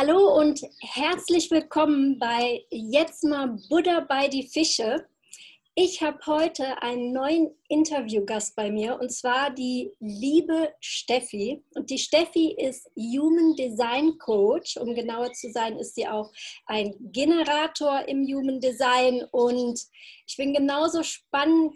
Hallo und herzlich willkommen bei Jetzt mal Buddha bei die Fische. Ich habe heute einen neuen Interviewgast bei mir und zwar die liebe Steffi. Und die Steffi ist Human Design Coach. Um genauer zu sein, ist sie auch ein Generator im Human Design. Und ich bin genauso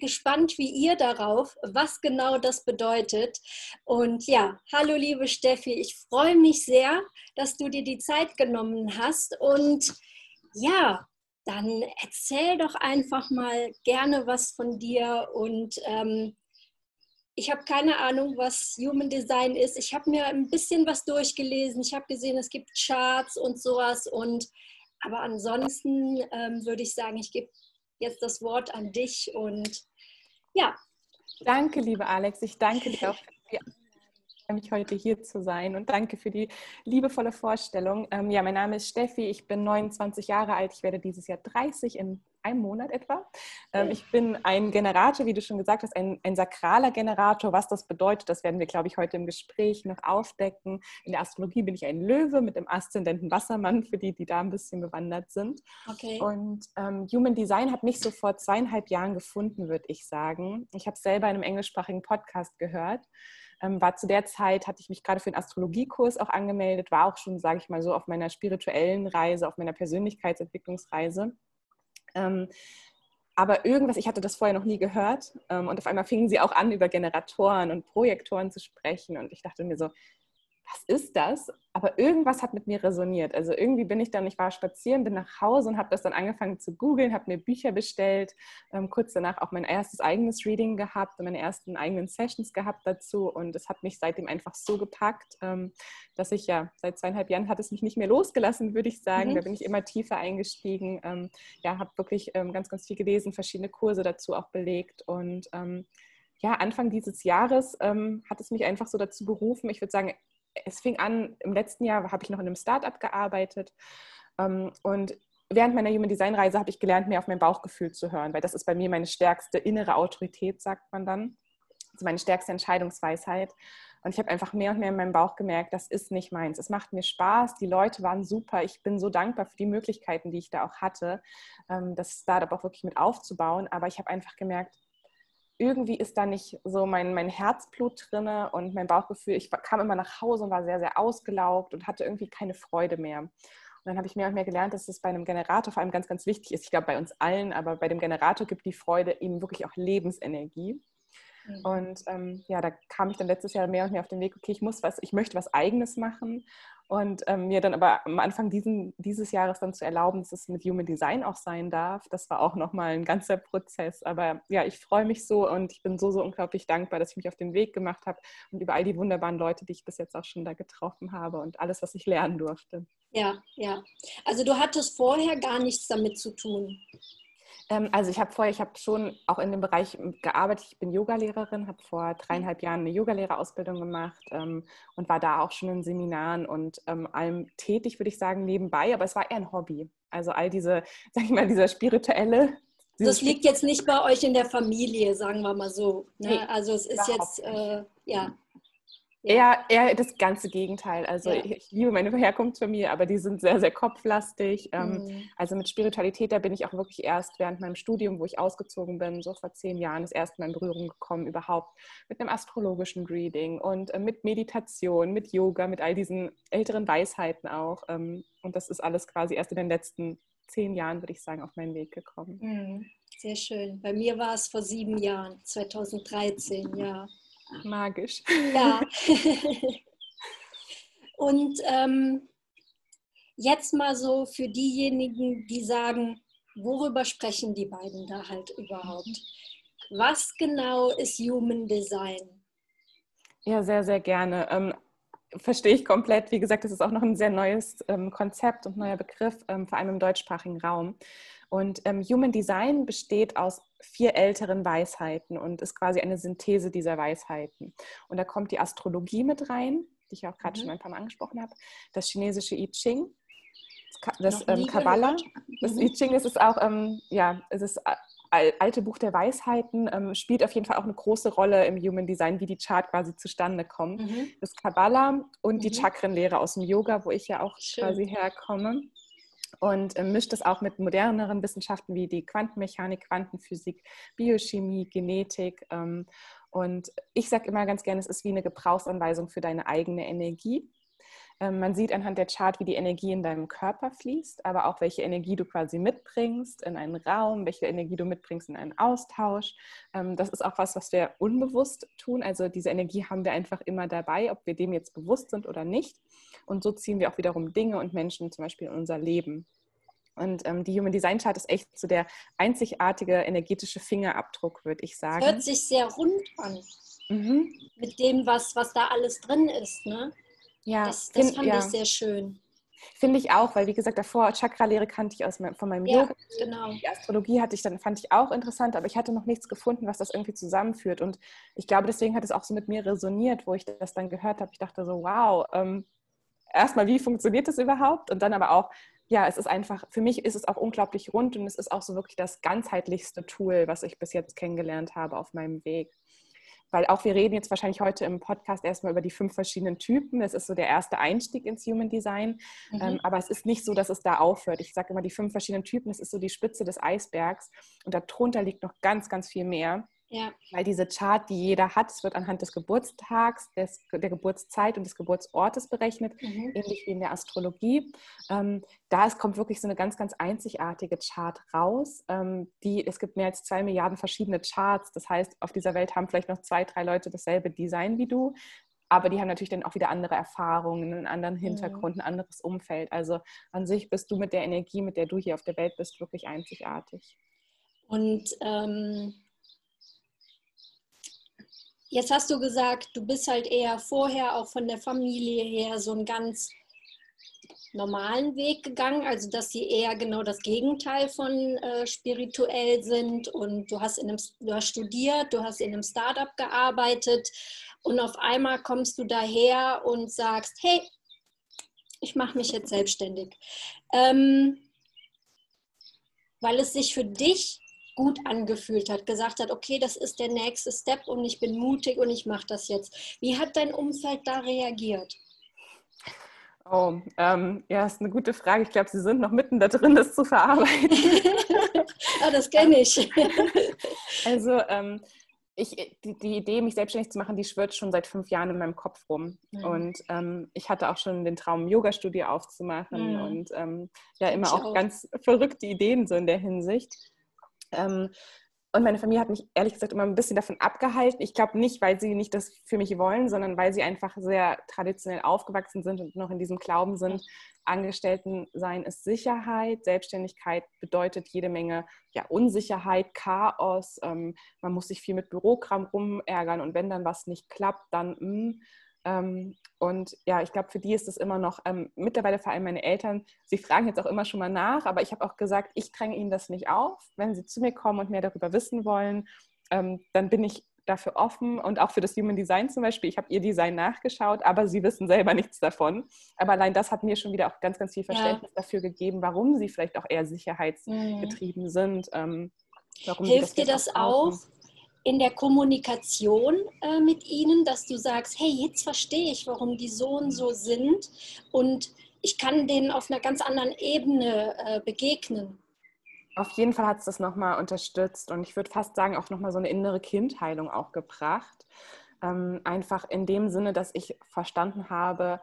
gespannt wie ihr darauf, was genau das bedeutet. Und ja, hallo liebe Steffi, ich freue mich sehr, dass du dir die Zeit genommen hast. Und ja, dann erzähl doch einfach mal gerne was von dir und ähm, ich habe keine Ahnung, was Human Design ist. Ich habe mir ein bisschen was durchgelesen. Ich habe gesehen, es gibt Charts und sowas. Und aber ansonsten ähm, würde ich sagen, ich gebe jetzt das Wort an dich und ja. Danke, liebe Alex. Ich danke dir auch für die mich heute hier zu sein und danke für die liebevolle Vorstellung. Ähm, ja, mein Name ist Steffi, ich bin 29 Jahre alt, ich werde dieses Jahr 30 in einem Monat etwa. Ähm, ich bin ein Generator, wie du schon gesagt hast, ein, ein sakraler Generator. Was das bedeutet, das werden wir, glaube ich, heute im Gespräch noch aufdecken. In der Astrologie bin ich ein Löwe mit dem Aszendenten Wassermann, für die, die da ein bisschen bewandert sind. Okay. Und ähm, Human Design hat mich so vor zweieinhalb Jahren gefunden, würde ich sagen. Ich habe es selber in einem englischsprachigen Podcast gehört ähm, war zu der Zeit, hatte ich mich gerade für einen Astrologiekurs auch angemeldet, war auch schon, sage ich mal so, auf meiner spirituellen Reise, auf meiner Persönlichkeitsentwicklungsreise. Ähm, aber irgendwas, ich hatte das vorher noch nie gehört ähm, und auf einmal fingen sie auch an, über Generatoren und Projektoren zu sprechen und ich dachte mir so, was ist das? Aber irgendwas hat mit mir resoniert. Also irgendwie bin ich dann, ich war spazieren, bin nach Hause und habe das dann angefangen zu googeln, habe mir Bücher bestellt, ähm, kurz danach auch mein erstes eigenes Reading gehabt und meine ersten eigenen Sessions gehabt dazu und es hat mich seitdem einfach so gepackt, ähm, dass ich ja seit zweieinhalb Jahren hat es mich nicht mehr losgelassen, würde ich sagen. Mhm. Da bin ich immer tiefer eingestiegen. Ähm, ja, habe wirklich ähm, ganz, ganz viel gelesen, verschiedene Kurse dazu auch belegt und ähm, ja, Anfang dieses Jahres ähm, hat es mich einfach so dazu berufen. Ich würde sagen, es fing an, im letzten Jahr habe ich noch in einem Startup gearbeitet ähm, und während meiner Human Design Reise habe ich gelernt, mehr auf mein Bauchgefühl zu hören, weil das ist bei mir meine stärkste innere Autorität, sagt man dann. Also meine stärkste Entscheidungsweisheit. Und ich habe einfach mehr und mehr in meinem Bauch gemerkt, das ist nicht meins. Es macht mir Spaß, die Leute waren super. Ich bin so dankbar für die Möglichkeiten, die ich da auch hatte, ähm, das Startup auch wirklich mit aufzubauen. Aber ich habe einfach gemerkt, irgendwie ist da nicht so mein, mein Herzblut drin und mein Bauchgefühl. Ich kam immer nach Hause und war sehr, sehr ausgelaugt und hatte irgendwie keine Freude mehr. Und dann habe ich mehr und mehr gelernt, dass es bei einem Generator vor allem ganz, ganz wichtig ist. Ich glaube, bei uns allen, aber bei dem Generator gibt die Freude eben wirklich auch Lebensenergie. Mhm. Und ähm, ja, da kam ich dann letztes Jahr mehr und mehr auf den Weg, okay, ich muss was, ich möchte was Eigenes machen und ähm, mir dann aber am Anfang diesen, dieses Jahres dann zu erlauben, dass es mit Human Design auch sein darf, das war auch nochmal ein ganzer Prozess. Aber ja, ich freue mich so und ich bin so, so unglaublich dankbar, dass ich mich auf den Weg gemacht habe und über all die wunderbaren Leute, die ich bis jetzt auch schon da getroffen habe und alles, was ich lernen durfte. Ja, ja. Also du hattest vorher gar nichts damit zu tun. Ähm, also ich habe vorher, ich habe schon auch in dem Bereich gearbeitet. Ich bin Yogalehrerin, habe vor dreieinhalb Jahren eine Yogalehrerausbildung gemacht ähm, und war da auch schon in Seminaren und ähm, allem tätig, würde ich sagen, nebenbei. Aber es war eher ein Hobby. Also all diese, sag ich mal, dieser spirituelle das liegt jetzt nicht bei euch in der Familie, sagen wir mal so. Ne? Nee, also es ist jetzt, äh, ja. Eher, eher das ganze Gegenteil. Also ja. ich, liebe meine Herkunftsfamilie, aber die sind sehr, sehr kopflastig. Ähm, mhm. Also mit Spiritualität, da bin ich auch wirklich erst während meinem Studium, wo ich ausgezogen bin, so vor zehn Jahren, das erste Mal in Berührung gekommen überhaupt mit einem astrologischen Reading und äh, mit Meditation, mit Yoga, mit all diesen älteren Weisheiten auch. Ähm, und das ist alles quasi erst in den letzten zehn Jahren, würde ich sagen, auf meinen Weg gekommen. Mhm. Sehr schön. Bei mir war es vor sieben Jahren, 2013, ja. Magisch. Ja. Und ähm, jetzt mal so für diejenigen, die sagen, worüber sprechen die beiden da halt überhaupt? Was genau ist Human Design? Ja, sehr, sehr gerne. Verstehe ich komplett. Wie gesagt, das ist auch noch ein sehr neues ähm, Konzept und neuer Begriff, ähm, vor allem im deutschsprachigen Raum. Und ähm, Human Design besteht aus vier älteren Weisheiten und ist quasi eine Synthese dieser Weisheiten. Und da kommt die Astrologie mit rein, die ich auch gerade mhm. schon ein paar Mal angesprochen habe, das chinesische I Ching, das ähm, Kabbalah. Das mhm. I Ching ist auch, ähm, ja, es ist äh, alte Buch der Weisheiten ähm, spielt auf jeden Fall auch eine große Rolle im Human Design, wie die Chart quasi zustande kommt. Mhm. Das Kabbalah und mhm. die Chakrenlehre aus dem Yoga, wo ich ja auch Schön. quasi herkomme. Und äh, mischt es auch mit moderneren Wissenschaften wie die Quantenmechanik, Quantenphysik, Biochemie, Genetik. Ähm, und ich sage immer ganz gerne, es ist wie eine Gebrauchsanweisung für deine eigene Energie. Ähm, man sieht anhand der Chart, wie die Energie in deinem Körper fließt, aber auch welche Energie du quasi mitbringst in einen Raum, welche Energie du mitbringst in einen Austausch. Ähm, das ist auch was, was wir unbewusst tun. Also diese Energie haben wir einfach immer dabei, ob wir dem jetzt bewusst sind oder nicht. Und so ziehen wir auch wiederum Dinge und Menschen zum Beispiel in unser Leben. Und ähm, die Human Design Chart ist echt so der einzigartige energetische Fingerabdruck, würde ich sagen. Hört sich sehr rund an. Mhm. Mit dem, was, was da alles drin ist. Ne? Ja, das, das find, fand ja. ich sehr schön. Finde ich auch, weil wie gesagt, davor Chakra-Lehre kannte ich aus meinem, von meinem ja, Yoga. Genau. Die Astrologie hatte ich dann, fand ich auch interessant, aber ich hatte noch nichts gefunden, was das irgendwie zusammenführt. Und ich glaube, deswegen hat es auch so mit mir resoniert, wo ich das dann gehört habe. Ich dachte so, wow, ähm, erstmal, wie funktioniert das überhaupt? Und dann aber auch, ja, es ist einfach, für mich ist es auch unglaublich rund und es ist auch so wirklich das ganzheitlichste Tool, was ich bis jetzt kennengelernt habe auf meinem Weg weil auch wir reden jetzt wahrscheinlich heute im Podcast erstmal über die fünf verschiedenen Typen. Das ist so der erste Einstieg ins Human Design. Mhm. Ähm, aber es ist nicht so, dass es da aufhört. Ich sage immer, die fünf verschiedenen Typen, das ist so die Spitze des Eisbergs. Und darunter liegt noch ganz, ganz viel mehr. Ja. Weil diese Chart, die jeder hat, es wird anhand des Geburtstags, des, der Geburtszeit und des Geburtsortes berechnet, mhm. ähnlich wie in der Astrologie. Ähm, da ist, kommt wirklich so eine ganz, ganz einzigartige Chart raus. Ähm, die, es gibt mehr als zwei Milliarden verschiedene Charts. Das heißt, auf dieser Welt haben vielleicht noch zwei, drei Leute dasselbe Design wie du. Aber die haben natürlich dann auch wieder andere Erfahrungen, einen anderen mhm. Hintergrund, ein anderes Umfeld. Also an sich bist du mit der Energie, mit der du hier auf der Welt bist, wirklich einzigartig. Und ähm Jetzt hast du gesagt, du bist halt eher vorher auch von der Familie her so einen ganz normalen Weg gegangen, also dass sie eher genau das Gegenteil von äh, spirituell sind und du hast, in einem, du hast studiert, du hast in einem Startup gearbeitet und auf einmal kommst du daher und sagst, hey, ich mache mich jetzt selbstständig. Ähm, weil es sich für dich gut angefühlt hat, gesagt hat, okay, das ist der nächste Step und ich bin mutig und ich mache das jetzt. Wie hat dein Umfeld da reagiert? Oh, ähm, ja, ist eine gute Frage. Ich glaube, Sie sind noch mitten da drin, das zu verarbeiten. ah, das kenne ich. also, ähm, ich, die, die, Idee, mich selbstständig zu machen, die schwirrt schon seit fünf Jahren in meinem Kopf rum. Mhm. Und ähm, ich hatte auch schon den Traum, Yoga-Studio aufzumachen mhm. und ähm, ja, immer auch, auch ganz verrückte Ideen so in der Hinsicht. Ähm, und meine Familie hat mich ehrlich gesagt immer ein bisschen davon abgehalten. Ich glaube nicht, weil sie nicht das für mich wollen, sondern weil sie einfach sehr traditionell aufgewachsen sind und noch in diesem Glauben sind, Angestellten sein ist Sicherheit, Selbstständigkeit bedeutet jede Menge ja, Unsicherheit, Chaos, ähm, man muss sich viel mit Bürokram rumärgern und wenn dann was nicht klappt, dann mh, hm, ähm, und ja, ich glaube, für die ist es immer noch, ähm, mittlerweile vor allem meine Eltern, sie fragen jetzt auch immer schon mal nach, aber ich habe auch gesagt, ich dränge ihnen das nicht auf. Wenn sie zu mir kommen und mehr darüber wissen wollen, ähm, dann bin ich dafür offen und auch für das Human Design zum Beispiel. Ich habe ihr Design nachgeschaut, aber sie wissen selber nichts davon. Aber allein das hat mir schon wieder auch ganz, ganz viel Verständnis ja. dafür gegeben, warum sie vielleicht auch eher sicherheitsgetrieben mhm. sind. Ähm, Hilft dir das auch, in der Kommunikation äh, mit ihnen, dass du sagst, hey, jetzt verstehe ich, warum die so und so sind und ich kann denen auf einer ganz anderen Ebene äh, begegnen. Auf jeden Fall hat es das nochmal unterstützt und ich würde fast sagen, auch nochmal so eine innere Kindheilung auch gebracht. Ähm, einfach in dem Sinne, dass ich verstanden habe,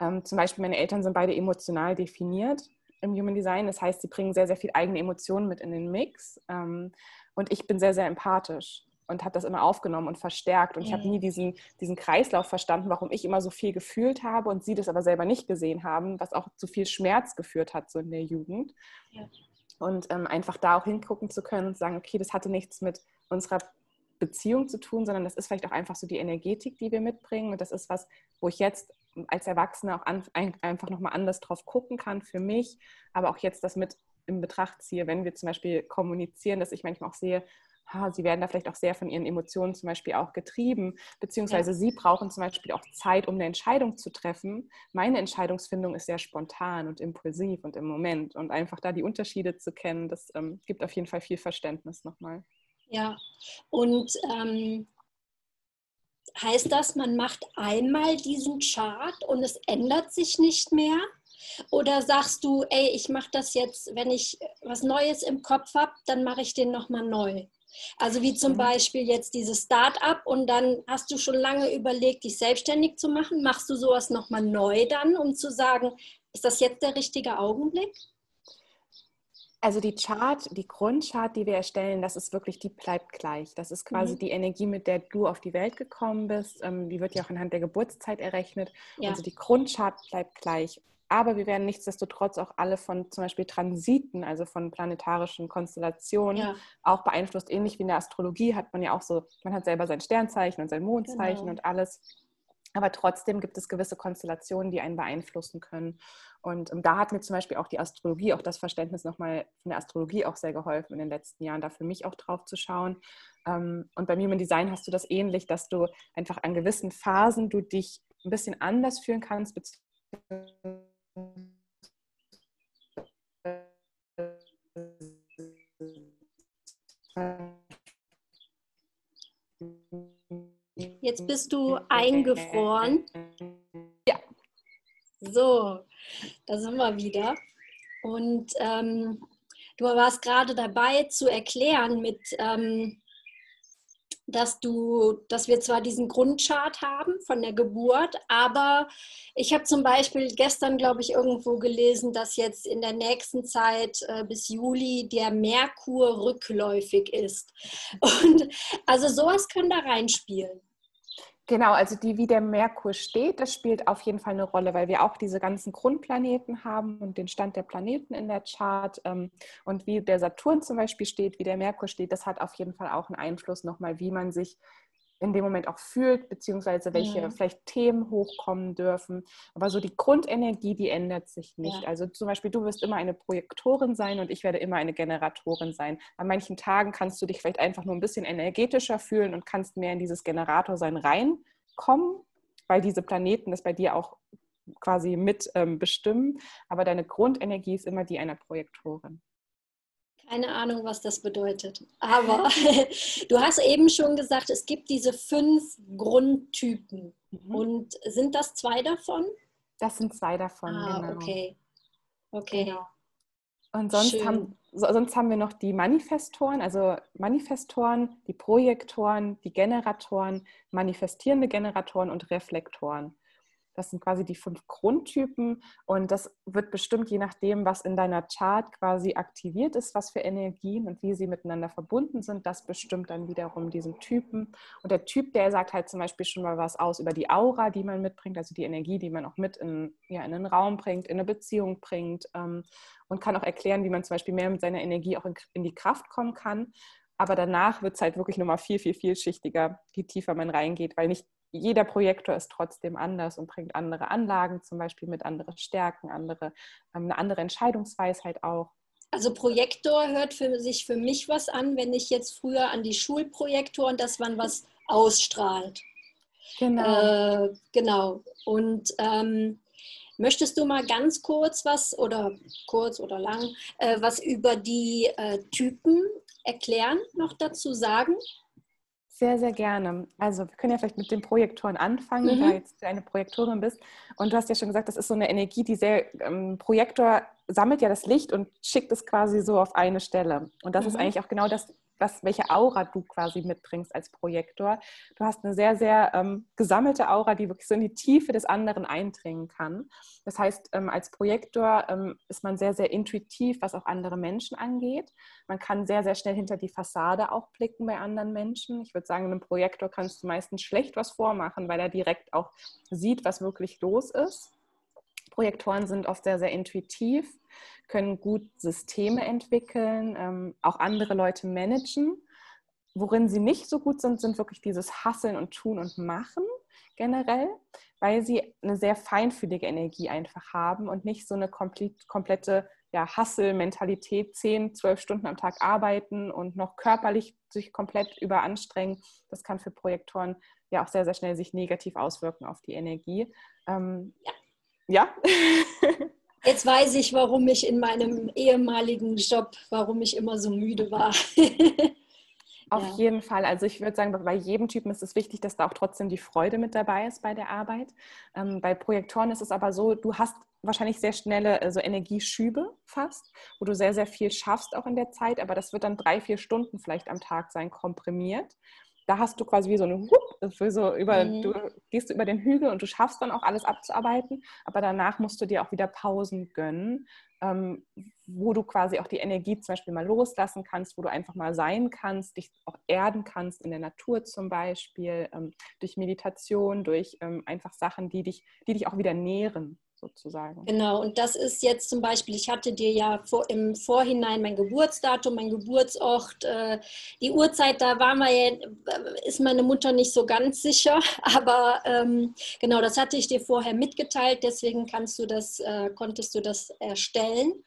ähm, zum Beispiel meine Eltern sind beide emotional definiert im Human Design. Das heißt, sie bringen sehr, sehr viel eigene Emotionen mit in den Mix. Ähm, und ich bin sehr, sehr empathisch und habe das immer aufgenommen und verstärkt. Und ich habe nie diesen, diesen Kreislauf verstanden, warum ich immer so viel gefühlt habe und sie das aber selber nicht gesehen haben, was auch zu viel Schmerz geführt hat so in der Jugend. Ja. Und ähm, einfach da auch hingucken zu können und sagen, okay, das hatte nichts mit unserer Beziehung zu tun, sondern das ist vielleicht auch einfach so die Energetik, die wir mitbringen. Und das ist was, wo ich jetzt als Erwachsene auch an, ein, einfach nochmal anders drauf gucken kann für mich, aber auch jetzt das mit in Betracht ziehe, wenn wir zum Beispiel kommunizieren, dass ich manchmal auch sehe, ha, sie werden da vielleicht auch sehr von ihren Emotionen zum Beispiel auch getrieben, beziehungsweise ja. sie brauchen zum Beispiel auch Zeit, um eine Entscheidung zu treffen. Meine Entscheidungsfindung ist sehr spontan und impulsiv und im Moment. Und einfach da die Unterschiede zu kennen, das ähm, gibt auf jeden Fall viel Verständnis nochmal. Ja, und ähm, heißt das, man macht einmal diesen Chart und es ändert sich nicht mehr? Oder sagst du, ey, ich mache das jetzt, wenn ich was Neues im Kopf habe, dann mache ich den nochmal neu? Also wie zum mhm. Beispiel jetzt dieses Start-up und dann hast du schon lange überlegt, dich selbstständig zu machen. Machst du sowas nochmal neu dann, um zu sagen, ist das jetzt der richtige Augenblick? Also die Chart, die Grundchart, die wir erstellen, das ist wirklich, die bleibt gleich. Das ist quasi mhm. die Energie, mit der du auf die Welt gekommen bist. Ähm, die wird ja auch anhand der Geburtszeit errechnet. Ja. Also die Grundchart bleibt gleich. Aber wir werden nichtsdestotrotz auch alle von zum Beispiel Transiten, also von planetarischen Konstellationen, ja. auch beeinflusst. Ähnlich wie in der Astrologie hat man ja auch so, man hat selber sein Sternzeichen und sein Mondzeichen genau. und alles. Aber trotzdem gibt es gewisse Konstellationen, die einen beeinflussen können. Und ähm, da hat mir zum Beispiel auch die Astrologie, auch das Verständnis nochmal von der Astrologie auch sehr geholfen in den letzten Jahren, da für mich auch drauf zu schauen. Ähm, und beim Human Design hast du das ähnlich, dass du einfach an gewissen Phasen du dich ein bisschen anders fühlen kannst, beziehungsweise Jetzt bist du eingefroren. Ja. So, da sind wir wieder. Und ähm, du warst gerade dabei zu erklären mit, ähm, dass du, dass wir zwar diesen Grundchart haben von der Geburt, aber ich habe zum Beispiel gestern, glaube ich, irgendwo gelesen, dass jetzt in der nächsten Zeit äh, bis Juli der Merkur rückläufig ist. Und also sowas kann da reinspielen. Genau, also die, wie der Merkur steht, das spielt auf jeden Fall eine Rolle, weil wir auch diese ganzen Grundplaneten haben und den Stand der Planeten in der Chart. Ähm, und wie der Saturn zum Beispiel steht, wie der Merkur steht, das hat auf jeden Fall auch einen Einfluss nochmal, wie man sich in dem Moment auch fühlt, beziehungsweise welche ja. vielleicht Themen hochkommen dürfen. Aber so die Grundenergie, die ändert sich nicht. Ja. Also zum Beispiel, du wirst immer eine Projektorin sein und ich werde immer eine Generatorin sein. An manchen Tagen kannst du dich vielleicht einfach nur ein bisschen energetischer fühlen und kannst mehr in dieses Generatorsein reinkommen, weil diese Planeten das bei dir auch quasi mit ähm, bestimmen. Aber deine Grundenergie ist immer die einer Projektorin. Keine Ahnung, was das bedeutet. Aber du hast eben schon gesagt, es gibt diese fünf Grundtypen. Mhm. Und sind das zwei davon? Das sind zwei davon, ah, genau. Okay. Okay. Genau. Und sonst haben, sonst haben wir noch die Manifestoren, also Manifestoren, die Projektoren, die Generatoren, manifestierende Generatoren und Reflektoren. Das sind quasi die fünf Grundtypen und das wird bestimmt je nachdem, was in deiner Chart quasi aktiviert ist, was für Energien und wie sie miteinander verbunden sind. Das bestimmt dann wiederum diesen Typen. Und der Typ, der sagt halt zum Beispiel schon mal was aus über die Aura, die man mitbringt, also die Energie, die man auch mit in, ja, in einen Raum bringt, in eine Beziehung bringt ähm, und kann auch erklären, wie man zum Beispiel mehr mit seiner Energie auch in, in die Kraft kommen kann. Aber danach wird es halt wirklich nochmal viel, viel, vielschichtiger, je tiefer man reingeht, weil nicht jeder Projektor ist trotzdem anders und bringt andere Anlagen, zum Beispiel mit anderen Stärken, andere, ähm, eine andere Entscheidungsweisheit auch. Also Projektor hört für sich für mich was an, wenn ich jetzt früher an die Schulprojektoren, dass man was ausstrahlt. Genau. Äh, genau. Und ähm, möchtest du mal ganz kurz was oder kurz oder lang äh, was über die äh, Typen erklären, noch dazu sagen? Sehr, sehr gerne. Also wir können ja vielleicht mit den Projektoren anfangen, mhm. da jetzt du eine Projektorin bist. Und du hast ja schon gesagt, das ist so eine Energie, die sehr, ähm, Projektor sammelt ja das Licht und schickt es quasi so auf eine Stelle. Und das mhm. ist eigentlich auch genau das, was, welche Aura du quasi mitbringst als Projektor. Du hast eine sehr, sehr ähm, gesammelte Aura, die wirklich so in die Tiefe des anderen eindringen kann. Das heißt, ähm, als Projektor ähm, ist man sehr, sehr intuitiv, was auch andere Menschen angeht. Man kann sehr, sehr schnell hinter die Fassade auch blicken bei anderen Menschen. Ich würde sagen, einem Projektor kannst du meistens schlecht was vormachen, weil er direkt auch sieht, was wirklich los ist. Projektoren sind oft sehr, sehr intuitiv, können gut Systeme entwickeln, ähm, auch andere Leute managen. Worin sie nicht so gut sind, sind wirklich dieses Hasseln und Tun und Machen generell, weil sie eine sehr feinfühlige Energie einfach haben und nicht so eine komplette ja, Hustle-Mentalität, 10, 12 Stunden am Tag arbeiten und noch körperlich sich komplett überanstrengen, das kann für Projektoren ja auch sehr, sehr schnell sich negativ auswirken auf die Energie. Ähm, ja. Ja? Jetzt weiß ich, warum ich in meinem ehemaligen Job, warum ich immer so müde war. Auf ja. jeden Fall. Also ich würde sagen, bei jedem Typen ist es wichtig, dass da auch trotzdem die Freude mit dabei ist bei der Arbeit. Ähm, bei Projektoren ist es aber so, du hast wahrscheinlich sehr schnelle also Energieschübe fast, wo du sehr, sehr viel schaffst auch in der Zeit, aber das wird dann drei, vier Stunden vielleicht am Tag sein, komprimiert da hast du quasi wie so eine Hup, so über, mhm. du gehst über den Hügel und du schaffst dann auch alles abzuarbeiten, aber danach musst du dir auch wieder Pausen gönnen, ähm, wo du quasi auch die Energie zum Beispiel mal loslassen kannst, wo du einfach mal sein kannst, dich auch erden kannst in der Natur zum Beispiel, ähm, durch Meditation, durch ähm, einfach Sachen, die dich, die dich auch wieder nähren sozusagen. Genau, und das ist jetzt zum Beispiel, ich hatte dir ja vor, im Vorhinein mein Geburtsdatum, mein Geburtsort, äh, die Uhrzeit, da war man ja, ist meine Mutter nicht so ganz sicher, aber ähm, genau, das hatte ich dir vorher mitgeteilt, deswegen kannst du das, äh, konntest du das erstellen.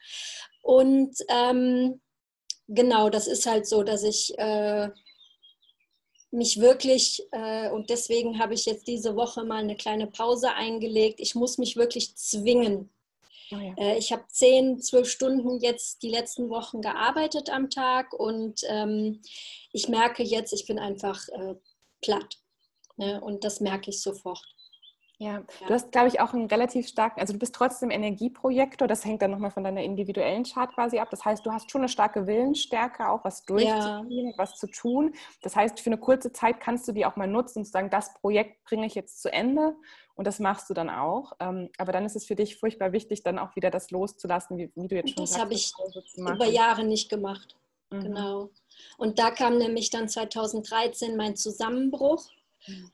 Und ähm, genau, das ist halt so, dass ich äh, mich wirklich, äh, und deswegen habe ich jetzt diese Woche mal eine kleine Pause eingelegt, ich muss mich wirklich zwingen. Oh ja. äh, ich habe zehn, zwölf Stunden jetzt die letzten Wochen gearbeitet am Tag und ähm, ich merke jetzt, ich bin einfach äh, platt. Ne? Und das merke ich sofort. Ja, du hast, glaube ich, auch einen relativ starken, also du bist trotzdem Energieprojektor, das hängt dann nochmal von deiner individuellen Chart quasi ab. Das heißt, du hast schon eine starke Willensstärke, auch was durchzuziehen, ja. was zu tun. Das heißt, für eine kurze Zeit kannst du die auch mal nutzen und sagen, das Projekt bringe ich jetzt zu Ende und das machst du dann auch. Ähm, aber dann ist es für dich furchtbar wichtig, dann auch wieder das loszulassen, wie, wie du jetzt schon das sagst. Das habe ich über Jahre nicht gemacht. Mhm. Genau. Und da kam nämlich dann 2013 mein Zusammenbruch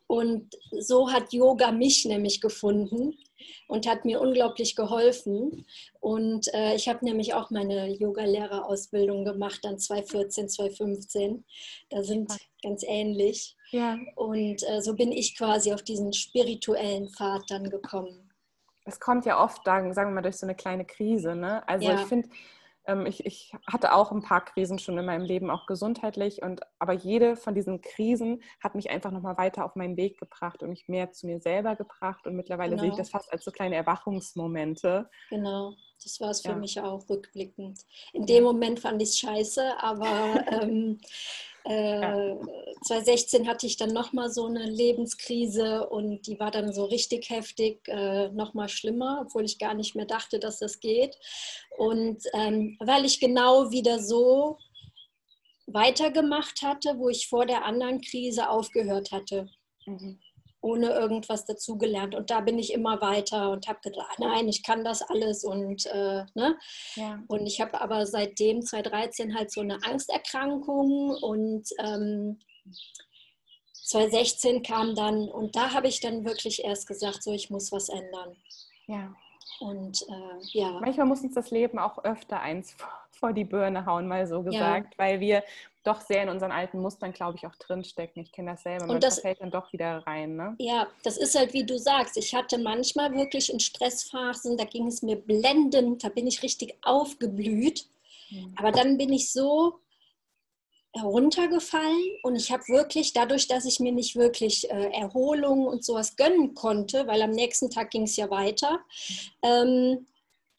und so hat Yoga mich nämlich gefunden und hat mir unglaublich geholfen. Und äh, ich habe nämlich auch meine Yoga-Lehrerausbildung gemacht, dann 2014, 2015. Da sind ganz ähnlich. Ja. Und äh, so bin ich quasi auf diesen spirituellen Pfad dann gekommen. Es kommt ja oft, sagen wir mal, durch so eine kleine Krise. Ne? Also ja. ich finde, ich, ich, hatte auch ein paar Krisen schon in meinem Leben, auch gesundheitlich. Und aber jede von diesen Krisen hat mich einfach nochmal weiter auf meinen Weg gebracht und mich mehr zu mir selber gebracht. Und mittlerweile genau. sehe ich genau. das fast als so kleine Erwachungsmomente. Genau. Das war es für ja. mich auch rückblickend. In dem Moment fand ich es scheiße, aber ähm, äh, 2016 hatte ich dann nochmal so eine Lebenskrise und die war dann so richtig heftig, äh, nochmal schlimmer, obwohl ich gar nicht mehr dachte, dass das geht. Und ähm, weil ich genau wieder so weitergemacht hatte, wo ich vor der anderen Krise aufgehört hatte. Mhm ohne irgendwas dazugelernt. Und da bin ich immer weiter und habe gedacht, nein, ich kann das alles. Und, äh, ne? Ja. und ich habe aber seitdem 2013 halt so eine Angsterkrankung und ähm, 2016 kam dann, und da habe ich dann wirklich erst gesagt, so ich muss was ändern. Ja. Und äh, ja. Manchmal muss uns das Leben auch öfter eins vor die Birne hauen, mal so gesagt, ja. weil wir doch sehr in unseren alten Mustern, glaube ich, auch drinstecken. Ich kenne das selber. Man und das fällt dann doch wieder rein. Ne? Ja, das ist halt, wie du sagst. Ich hatte manchmal wirklich in Stressphasen, da ging es mir blendend, da bin ich richtig aufgeblüht. Mhm. Aber dann bin ich so heruntergefallen. Und ich habe wirklich dadurch, dass ich mir nicht wirklich äh, Erholung und sowas gönnen konnte, weil am nächsten Tag ging es ja weiter, ähm,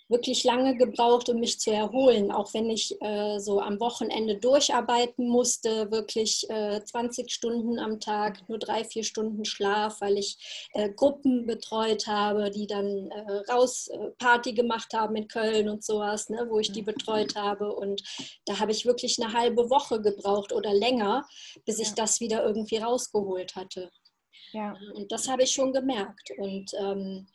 wirklich lange gebraucht, um mich zu erholen, auch wenn ich äh, so am Wochenende durcharbeiten musste, wirklich äh, 20 Stunden am Tag, nur drei, vier Stunden Schlaf, weil ich äh, Gruppen betreut habe, die dann äh, raus äh, Party gemacht haben in Köln und sowas, ne, wo ich die betreut habe. Und da habe ich wirklich eine halbe Woche gebraucht oder länger, bis ich das wieder irgendwie rausgeholt hatte. Ja. Und das habe ich schon gemerkt. Und ähm,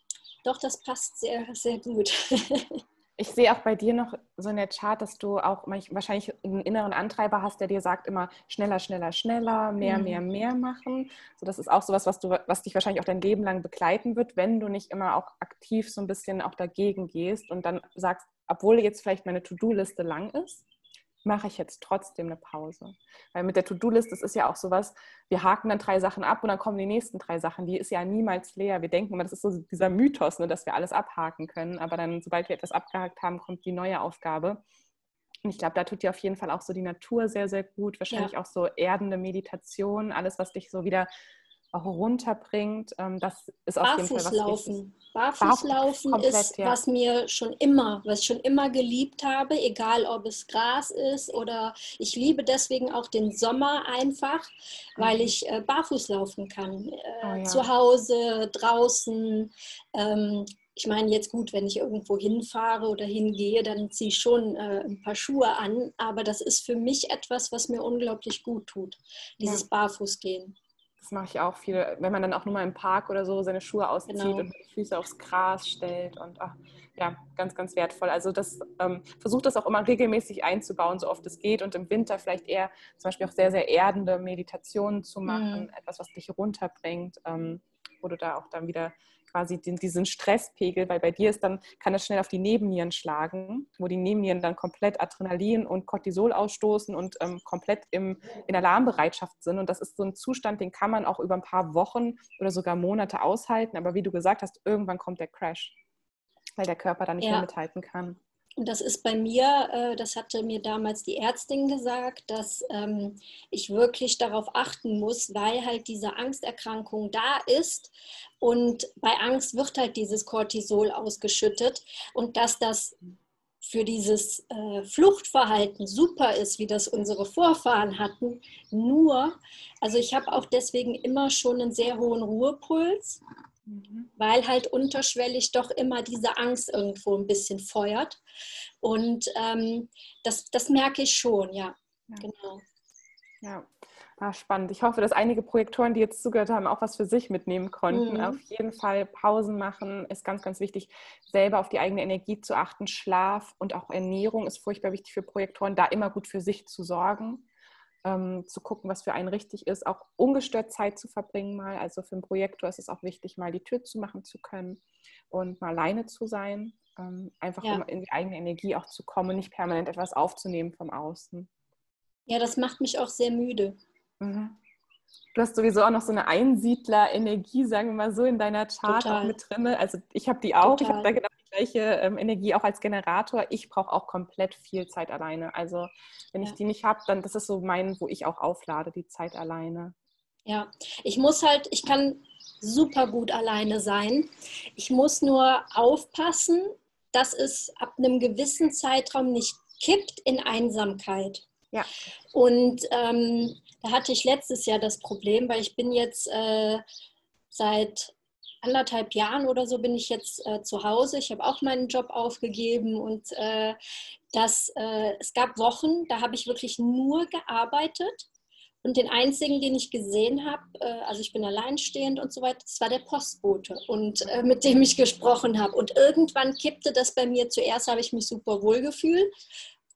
doch, das passt sehr, sehr gut. ich sehe auch bei dir noch so in der Chart, dass du auch wahrscheinlich einen inneren Antreiber hast, der dir sagt immer schneller, schneller, schneller, mehr, mhm. mehr, mehr machen. So, das ist auch sowas, was du, was dich wahrscheinlich auch dein Leben lang begleiten wird, wenn du nicht immer auch aktiv so ein bisschen auch dagegen gehst und dann sagst, obwohl jetzt vielleicht meine To-Do-Liste lang ist, mache ich jetzt trotzdem eine Pause. Weil mit der To-Do-List, das ist ja auch sowas, wir haken dann drei Sachen ab und dann kommen die nächsten drei Sachen. Die ist ja niemals leer. Wir denken immer, das ist so dieser Mythos, ne, dass wir alles abhaken können. Aber dann, sobald wir etwas abgehakt haben, kommt die neue Aufgabe. Und ich glaube, da tut dir auf jeden Fall auch so die Natur sehr, sehr gut. Wahrscheinlich ja. auch so erdende Meditation, alles, was dich so wieder auch runterbringt. Ähm, das ist auf jeden Fall was Laufen. Barfußlaufen Barfuß ist, ja. was mir schon immer, was ich schon immer geliebt habe, egal ob es Gras ist oder ich liebe deswegen auch den Sommer einfach, weil mhm. ich äh, barfuß laufen kann. Äh, oh, ja. Zu Hause, draußen. Ähm, ich meine jetzt gut, wenn ich irgendwo hinfahre oder hingehe, dann ziehe ich schon äh, ein paar Schuhe an, aber das ist für mich etwas, was mir unglaublich gut tut, dieses ja. Barfußgehen. Das mache ich auch viel, wenn man dann auch nur mal im Park oder so seine Schuhe auszieht genau. und die Füße aufs Gras stellt und ach, ja, ganz, ganz wertvoll. Also das ähm, versucht das auch immer regelmäßig einzubauen, so oft es geht und im Winter vielleicht eher zum Beispiel auch sehr, sehr erdende Meditationen zu machen, mhm. etwas, was dich runterbringt, ähm, wo du da auch dann wieder quasi den, diesen Stresspegel, weil bei dir ist dann, kann das schnell auf die Nebennieren schlagen, wo die Nebennieren dann komplett Adrenalin und Cortisol ausstoßen und ähm, komplett im, in Alarmbereitschaft sind. Und das ist so ein Zustand, den kann man auch über ein paar Wochen oder sogar Monate aushalten. Aber wie du gesagt hast, irgendwann kommt der Crash, weil der Körper dann nicht ja. mehr mithalten kann. Und das ist bei mir, äh, das hatte mir damals die Ärztin gesagt, dass ähm, ich wirklich darauf achten muss, weil halt diese Angsterkrankung da ist. Und bei Angst wird halt dieses Cortisol ausgeschüttet und dass das für dieses äh, Fluchtverhalten super ist, wie das unsere Vorfahren hatten. Nur, also ich habe auch deswegen immer schon einen sehr hohen Ruhepuls Mhm. Weil halt unterschwellig doch immer diese Angst irgendwo ein bisschen feuert. Und ähm, das, das merke ich schon, ja. ja. Genau. Ja. Ah, spannend. Ich hoffe, dass einige Projektoren, die jetzt zugehört haben, auch was für sich mitnehmen konnten. Mhm. Auf jeden Fall Pausen machen ist ganz, ganz wichtig. Selber auf die eigene Energie zu achten. Schlaf und auch Ernährung ist furchtbar wichtig für Projektoren, da immer gut für sich zu sorgen ähm, zu gucken, was für einen richtig ist, auch ungestört Zeit zu verbringen mal. Also für einen Projektor ist es auch wichtig, mal die Tür zu machen zu können und mal alleine zu sein, ähm, einfach ja. um in die eigene Energie auch zu kommen und nicht permanent etwas aufzunehmen vom Außen. Ja, das macht mich auch sehr müde. Mhm. Du hast sowieso auch noch so eine Einsiedler-Energie, sagen wir mal so, in deiner Chart Total. auch mit drin. Also ich habe die auch, Total. ich habe da genau gleiche ähm, Energie auch als Generator. Ich brauche auch komplett viel Zeit alleine. Also wenn ja. ich die nicht habe, dann das ist so mein, wo ich auch auflade, die Zeit alleine. Ja, ich muss halt, ich kann super gut alleine sein. Ich muss nur aufpassen, dass es ab einem gewissen Zeitraum nicht kippt in Einsamkeit. Ja. Und ähm, da hatte ich letztes Jahr das Problem, weil ich bin jetzt äh, seit anderthalb Jahren oder so bin ich jetzt äh, zu Hause. Ich habe auch meinen Job aufgegeben und äh, das, äh, es gab Wochen, da habe ich wirklich nur gearbeitet. Und den einzigen, den ich gesehen habe, äh, also ich bin alleinstehend und so weiter, das war der Postbote und äh, mit dem ich gesprochen habe. Und irgendwann kippte das bei mir. Zuerst habe ich mich super wohl gefühlt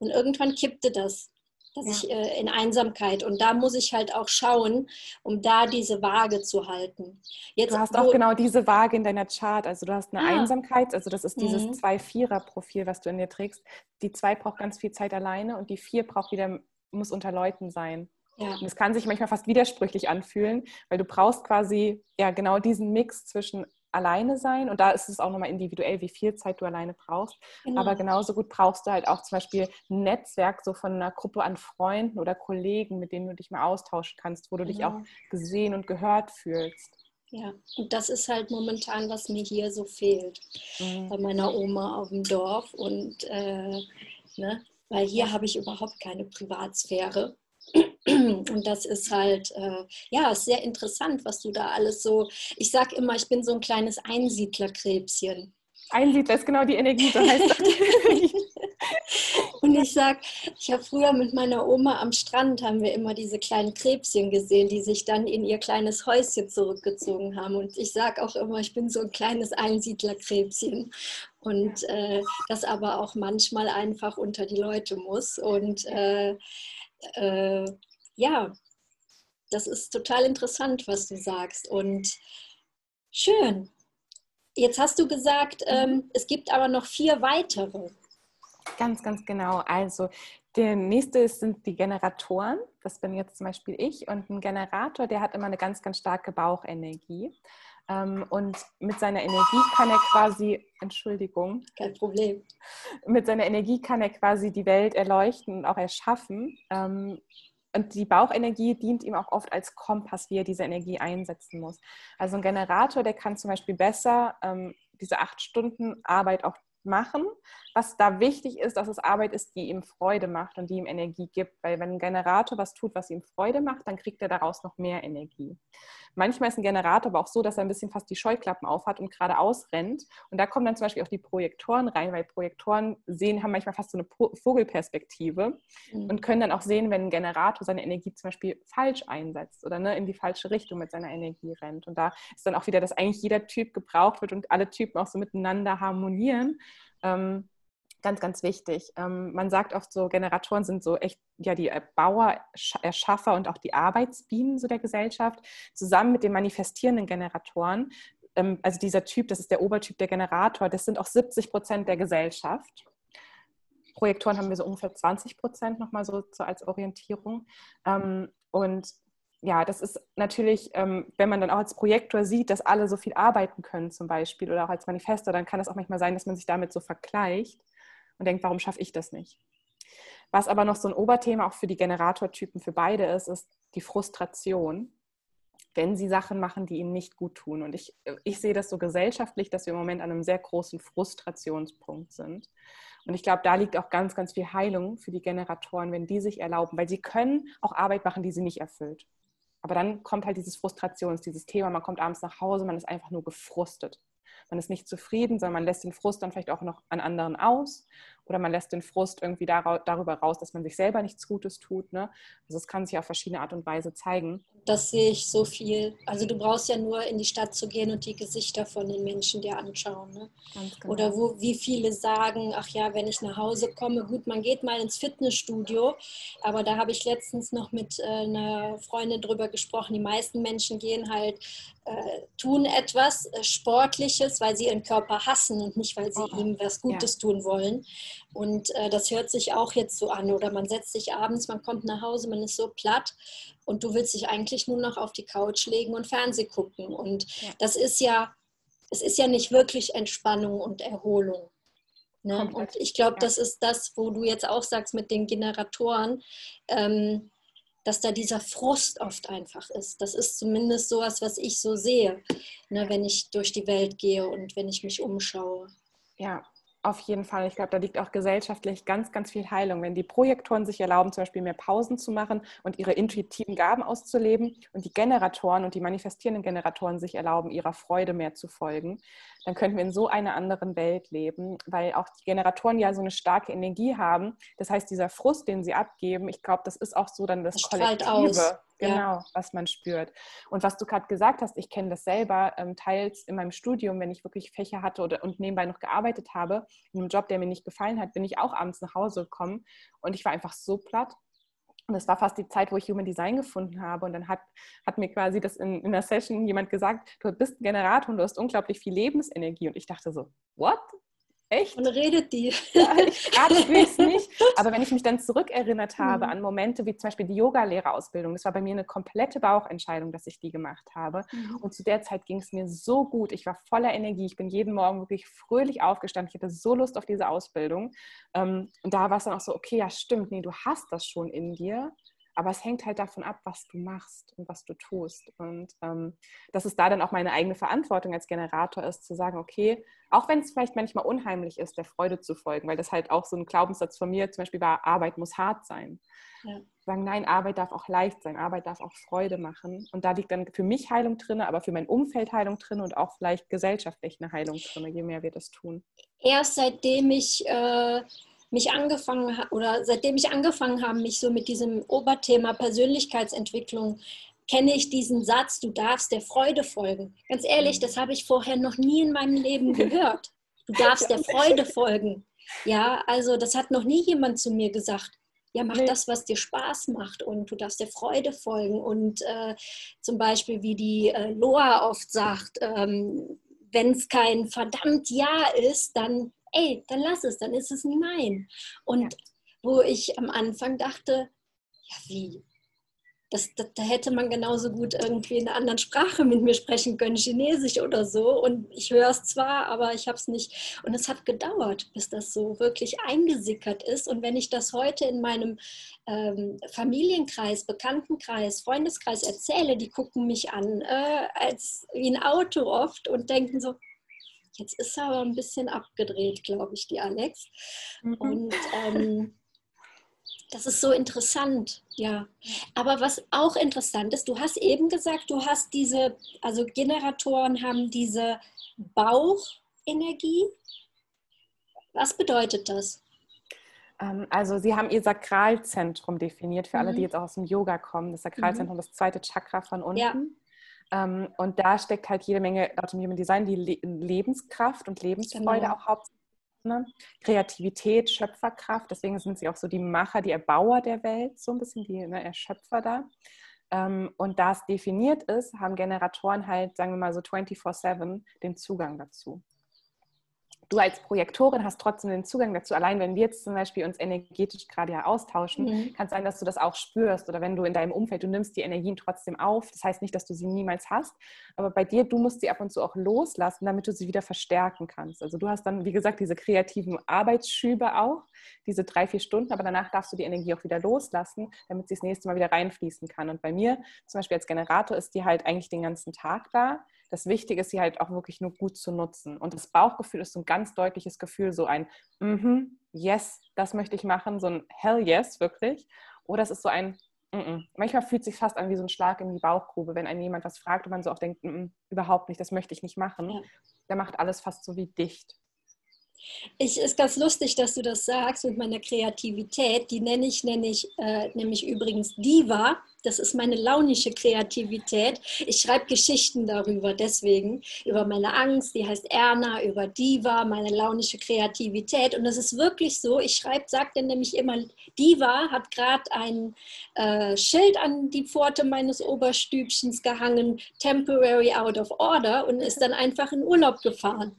und irgendwann kippte das dass ja. ich äh, in Einsamkeit und da muss ich halt auch schauen, um da diese Waage zu halten. Jetzt, du hast auch genau diese Waage in deiner Chart, also du hast eine ah. Einsamkeit, also das ist dieses mhm. 2-4er-Profil, was du in dir trägst. Die 2 braucht ganz viel Zeit alleine und die 4 braucht wieder, muss unter Leuten sein. Ja. Und es kann sich manchmal fast widersprüchlich anfühlen, weil du brauchst quasi ja genau diesen Mix zwischen alleine sein. Und da ist es auch nochmal individuell, wie viel Zeit du alleine brauchst. Genau. Aber genauso gut brauchst du halt auch zum Beispiel ein Netzwerk so von einer Gruppe an Freunden oder Kollegen, mit denen du dich mal austauschen kannst, wo du genau. dich auch gesehen und gehört fühlst. Ja, und das ist halt momentan, was mir hier so fehlt. Mhm. Bei meiner Oma auf dem Dorf. Und äh, ne, weil hier habe ich überhaupt keine Privatsphäre. Und das ist halt, äh, ja, ist sehr interessant, was du da alles so, ich sage immer, ich bin so ein kleines Einsiedlerkrebschen. Einsiedler ist genau die Energie, so heißt das. Und ich sage, ich habe früher mit meiner Oma am Strand, haben wir immer diese kleinen Krebschen gesehen, die sich dann in ihr kleines Häuschen zurückgezogen haben. Und ich sage auch immer, ich bin so ein kleines Einsiedlerkrebschen. Und äh, das aber auch manchmal einfach unter die Leute muss. Und äh, äh, ja, das ist total interessant, was du sagst. Und schön. Jetzt hast du gesagt, mhm. ähm, es gibt aber noch vier weitere. Ganz, ganz genau. Also Der nächste sind die Generatoren. Das bin jetzt zum Beispiel ich. Und ein Generator, der hat immer eine ganz, ganz starke Bauchenergie. Ähm, und mit seiner Energie kann er quasi, Entschuldigung. Kein Problem. Mit seiner Energie kann er quasi die Welt erleuchten und auch erschaffen. Und die Bauchenergie dient ihm auch oft als Kompass, wie er diese Energie einsetzen muss. Also ein Generator, der kann zum Beispiel besser ähm, diese acht Stunden Arbeit auch machen. Was da wichtig ist, dass es Arbeit ist, die ihm Freude macht und die ihm Energie gibt. Weil wenn ein Generator was tut, was ihm Freude macht, dann kriegt er daraus noch mehr Energie. Manchmal ist ein Generator aber auch so, dass er ein bisschen fast die Scheuklappen aufhat und geradeaus rennt. Und da kommen dann zum Beispiel auch die Projektoren rein, weil Projektoren sehen, haben manchmal fast so eine Vogelperspektive mhm. und können dann auch sehen, wenn ein Generator seine Energie zum Beispiel falsch einsetzt oder ne, in die falsche Richtung mit seiner Energie rennt. Und da ist dann auch wieder, dass eigentlich jeder Typ gebraucht wird und alle Typen auch so miteinander harmonieren. Ähm, ganz, ganz wichtig. Ähm, man sagt oft so, Generatoren sind so echt ja die Bauer, Erschaffer und auch die Arbeitsbienen so der Gesellschaft, zusammen mit den manifestierenden Generatoren. Ähm, also dieser Typ, das ist der Obertyp der Generator, das sind auch 70 Prozent der Gesellschaft. Projektoren haben wir so ungefähr 20 Prozent nochmal so, so als Orientierung. Ähm, und ja, das ist natürlich, ähm, wenn man dann auch als Projektor sieht, dass alle so viel arbeiten können zum Beispiel oder auch als Manifestor, dann kann es auch manchmal sein, dass man sich damit so vergleicht und denkt, warum schaffe ich das nicht? Was aber noch so ein Oberthema auch für die Generatortypen für beide ist, ist die Frustration, wenn sie Sachen machen, die ihnen nicht gut tun. Und ich, ich sehe das so gesellschaftlich, dass wir im Moment an einem sehr großen Frustrationspunkt sind. Und ich glaube, da liegt auch ganz, ganz viel Heilung für die Generatoren, wenn die sich erlauben, weil sie können auch Arbeit machen, die sie nicht erfüllt. Aber dann kommt halt dieses Frustrations, dieses Thema, man kommt abends nach Hause, man ist einfach nur gefrustet. Man ist nicht zufrieden, sondern man lässt den Frust dann vielleicht auch noch an anderen aus oder man lässt den Frust irgendwie darüber raus, dass man sich selber nichts Gutes tut. Ne? Also es kann sich auf verschiedene Art und Weise zeigen. Das sehe ich so viel. Also du brauchst ja nur in die Stadt zu gehen und die Gesichter von den Menschen dir anschauen. Ne? Genau. Oder wo, wie viele sagen, ach ja, wenn ich nach Hause komme, gut, man geht mal ins Fitnessstudio, aber da habe ich letztens noch mit äh, einer Freundin drüber gesprochen. Die meisten Menschen gehen halt äh, tun etwas äh, Sportliches, weil sie ihren Körper hassen und nicht, weil sie oh, ihm was Gutes ja. tun wollen. Und äh, das hört sich auch jetzt so an. Oder man setzt sich abends, man kommt nach Hause, man ist so platt und du willst dich eigentlich nur noch auf die Couch legen und Fernseh gucken. Und ja. das ist ja, es ist ja nicht wirklich Entspannung und Erholung. Ne? Und ich glaube, ja. das ist das, wo du jetzt auch sagst mit den Generatoren. Ähm, dass da dieser Frust oft einfach ist. Das ist zumindest sowas, was ich so sehe, ne, wenn ich durch die Welt gehe und wenn ich mich umschaue. Ja, auf jeden Fall. Ich glaube, da liegt auch gesellschaftlich ganz, ganz viel Heilung. Wenn die Projektoren sich erlauben, zum Beispiel mehr Pausen zu machen und ihre intuitiven Gaben auszuleben und die Generatoren und die manifestierenden Generatoren sich erlauben, ihrer Freude mehr zu folgen, dann könnten wir in so einer anderen Welt leben, weil auch die Generatoren ja so eine starke Energie haben. Das heißt, dieser Frust, den sie abgeben, ich glaube, das ist auch so dann das, das Kollektive. Aus. Genau, ja. was man spürt. Und was du gerade gesagt hast, ich kenne das selber, ähm, teils in meinem Studium, wenn ich wirklich Fächer hatte oder, und nebenbei noch gearbeitet habe, in einem Job, der mir nicht gefallen hat, bin ich auch abends nach Hause gekommen und ich war einfach so platt und das war fast die Zeit, wo ich Human Design gefunden habe. Und dann hat, hat mir quasi das in, in einer Session jemand gesagt, du bist ein Generator und du hast unglaublich viel Lebensenergie. Und ich dachte so, what? Echt? Und redet die. Ja, ich es nicht. Aber wenn ich mich dann zurückerinnert habe mhm. an Momente wie zum Beispiel die Yoga-Lehrerausbildung, das war bei mir eine komplette Bauchentscheidung, dass ich die gemacht habe. Mhm. Und zu der Zeit ging es mir so gut. Ich war voller Energie. Ich bin jeden Morgen wirklich fröhlich aufgestanden. Ich hatte so Lust auf diese Ausbildung. Ähm, und da war es dann auch so, okay, ja stimmt, nee, du hast das schon in dir. Aber es hängt halt davon ab, was du machst und was du tust. Und ähm, dass es da dann auch meine eigene Verantwortung als Generator ist, zu sagen, okay, auch wenn es vielleicht manchmal unheimlich ist, der Freude zu folgen, weil das halt auch so ein Glaubenssatz von mir zum Beispiel war, Arbeit muss hart sein. Ja. Sagen, nein, Arbeit darf auch leicht sein, Arbeit darf auch Freude machen. Und da liegt dann für mich Heilung drin, aber für mein Umfeld Heilung drin und auch vielleicht gesellschaftlich eine Heilung drin, je mehr wir das tun. Erst seitdem ich äh mich angefangen oder seitdem ich angefangen habe, mich so mit diesem Oberthema Persönlichkeitsentwicklung kenne ich diesen Satz, du darfst der Freude folgen. Ganz ehrlich, das habe ich vorher noch nie in meinem Leben gehört. Du darfst der Freude folgen. Ja, also das hat noch nie jemand zu mir gesagt. Ja, mach nee. das, was dir Spaß macht und du darfst der Freude folgen. Und äh, zum Beispiel, wie die äh, Loa oft sagt, ähm, wenn es kein verdammt Ja ist, dann ey, dann lass es, dann ist es nie mein. Und ja. wo ich am Anfang dachte, ja wie, das, das, da hätte man genauso gut irgendwie in einer anderen Sprache mit mir sprechen können, Chinesisch oder so. Und ich höre es zwar, aber ich habe es nicht. Und es hat gedauert, bis das so wirklich eingesickert ist. Und wenn ich das heute in meinem ähm, Familienkreis, Bekanntenkreis, Freundeskreis erzähle, die gucken mich an äh, als wie ein Auto oft und denken so, jetzt ist er aber ein bisschen abgedreht, glaube ich, die Alex. Mhm. Und ähm, das ist so interessant, ja. Aber was auch interessant ist, du hast eben gesagt, du hast diese, also Generatoren haben diese Bauchenergie. Was bedeutet das? Ähm, also sie haben ihr Sakralzentrum definiert, für alle, die mhm. jetzt auch aus dem Yoga kommen. Das Sakralzentrum, mhm. das zweite Chakra von unten. Ja. Ähm, und da steckt halt jede Menge laut dem Human Design die Lebenskraft und Lebensfreude genau. auch hauptsächlich Ne? Kreativität, Schöpferkraft, deswegen sind sie auch so die Macher, die Erbauer der Welt, so ein bisschen die ne, Erschöpfer da. Ähm, und da es definiert ist, haben Generatoren halt, sagen wir mal so 24-7 den Zugang dazu du als Projektorin hast trotzdem den Zugang dazu. Allein wenn wir jetzt zum Beispiel uns energetisch gerade ja austauschen, mhm. kann es sein, dass du das auch spürst. Oder wenn du in deinem Umfeld, du nimmst die Energien trotzdem auf. Das heißt nicht, dass du sie niemals hast. Aber bei dir, du musst sie ab und zu auch loslassen, damit du sie wieder verstärken kannst. Also du hast dann, wie gesagt, diese kreativen Arbeitsschübe auch, diese drei, vier Stunden. Aber danach darfst du die Energie auch wieder loslassen, damit sie das nächste Mal wieder reinfließen kann. Und bei mir zum Beispiel als Generator ist die halt eigentlich den ganzen Tag da das Wichtige ist, sie halt auch wirklich nur gut zu nutzen. Und das Bauchgefühl ist so ein ganz deutliches Gefühl, so ein mm -hmm, Yes, das möchte ich machen, so ein Hell Yes wirklich. Oder es ist so ein mm -mm. Manchmal fühlt es sich fast an wie so ein Schlag in die Bauchgrube, wenn einen jemand was fragt und man so auch denkt, überhaupt nicht, das möchte ich nicht machen. Ja. Der macht alles fast so wie dicht. Ich ist ganz lustig, dass du das sagst mit meiner Kreativität. Die nenne ich, nenne ich äh, nämlich übrigens Diva. Das ist meine launische Kreativität. Ich schreibe Geschichten darüber, deswegen, über meine Angst, die heißt Erna, über Diva, meine launische Kreativität. Und das ist wirklich so, ich schreibe, sagte nämlich immer, Diva hat gerade ein äh, Schild an die Pforte meines Oberstübchens gehangen, temporary out of order, und ist dann einfach in Urlaub gefahren.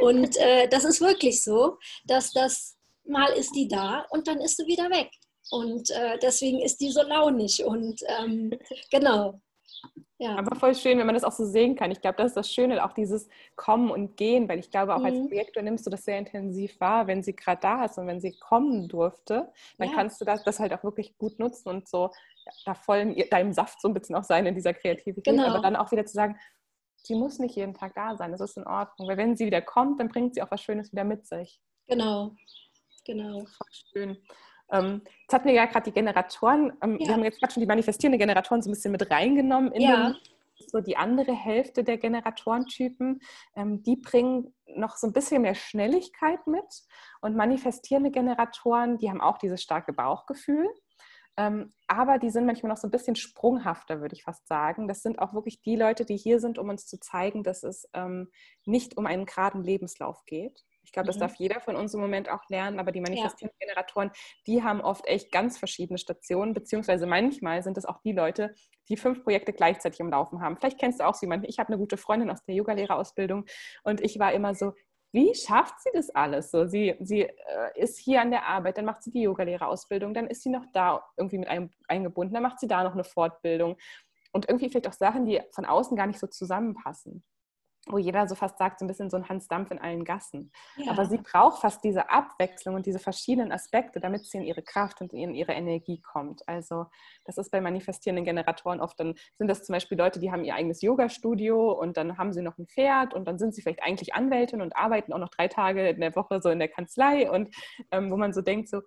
Und äh, das ist wirklich so, dass das mal ist die da und dann ist sie wieder weg. Und äh, deswegen ist die so launig. Und ähm, genau. Ja. Aber voll schön, wenn man das auch so sehen kann. Ich glaube, das ist das Schöne, auch dieses Kommen und Gehen, weil ich glaube, auch mhm. als Projektor nimmst du das sehr intensiv wahr, wenn sie gerade da ist und wenn sie kommen durfte, dann ja. kannst du das, das halt auch wirklich gut nutzen und so da voll in deinem Saft so ein bisschen auch sein in dieser Kreativität. Genau. Aber dann auch wieder zu sagen, sie muss nicht jeden Tag da sein, das ist in Ordnung. Weil wenn sie wieder kommt, dann bringt sie auch was Schönes wieder mit sich. Genau, genau. Voll schön. Ähm, jetzt hatten wir ja gerade die Generatoren, ähm, ja. wir haben jetzt gerade schon die manifestierenden Generatoren so ein bisschen mit reingenommen in ja. den, so die andere Hälfte der Generatorentypen. Ähm, die bringen noch so ein bisschen mehr Schnelligkeit mit und manifestierende Generatoren, die haben auch dieses starke Bauchgefühl. Ähm, aber die sind manchmal noch so ein bisschen sprunghafter, würde ich fast sagen. Das sind auch wirklich die Leute, die hier sind, um uns zu zeigen, dass es ähm, nicht um einen geraden Lebenslauf geht, ich glaube, das mhm. darf jeder von uns im Moment auch lernen, aber die manifestierenden ja. Generatoren, die haben oft echt ganz verschiedene Stationen, beziehungsweise manchmal sind es auch die Leute, die fünf Projekte gleichzeitig im Laufen haben. Vielleicht kennst du auch so jemanden. Ich habe eine gute Freundin aus der Yogalehrerausbildung und ich war immer so, wie schafft sie das alles? So, sie sie äh, ist hier an der Arbeit, dann macht sie die Yogalehrerausbildung, dann ist sie noch da irgendwie mit einem eingebunden, dann macht sie da noch eine Fortbildung und irgendwie vielleicht auch Sachen, die von außen gar nicht so zusammenpassen wo jeder so fast sagt, so ein bisschen so ein Hans Dampf in allen Gassen. Ja. Aber sie braucht fast diese Abwechslung und diese verschiedenen Aspekte, damit sie in ihre Kraft und in ihre Energie kommt. Also das ist bei manifestierenden Generatoren oft, dann sind das zum Beispiel Leute, die haben ihr eigenes Yoga-Studio und dann haben sie noch ein Pferd und dann sind sie vielleicht eigentlich Anwältin und arbeiten auch noch drei Tage in der Woche so in der Kanzlei und ähm, wo man so denkt so,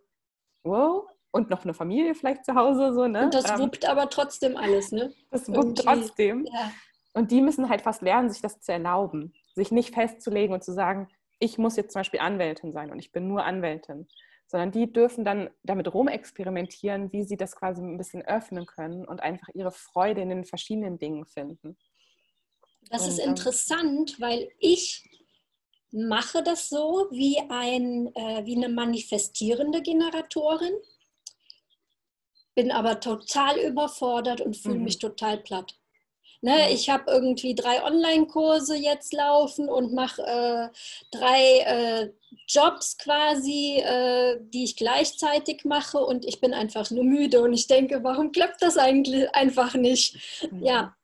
wow, und noch eine Familie vielleicht zu Hause. So, ne? Und das ähm, wuppt aber trotzdem alles, ne? Das wuppt Irgendwie. trotzdem. Ja. Und die müssen halt fast lernen, sich das zu erlauben, sich nicht festzulegen und zu sagen, ich muss jetzt zum Beispiel Anwältin sein und ich bin nur Anwältin, sondern die dürfen dann damit rumexperimentieren, wie sie das quasi ein bisschen öffnen können und einfach ihre Freude in den verschiedenen Dingen finden. Das und, ist ähm, interessant, weil ich mache das so wie, ein, äh, wie eine manifestierende Generatorin, bin aber total überfordert und fühle mhm. mich total platt. Ne, ich habe irgendwie drei Online-Kurse jetzt laufen und mache äh, drei äh, Jobs quasi, äh, die ich gleichzeitig mache und ich bin einfach nur müde und ich denke, warum klappt das eigentlich einfach nicht? Mhm. Ja.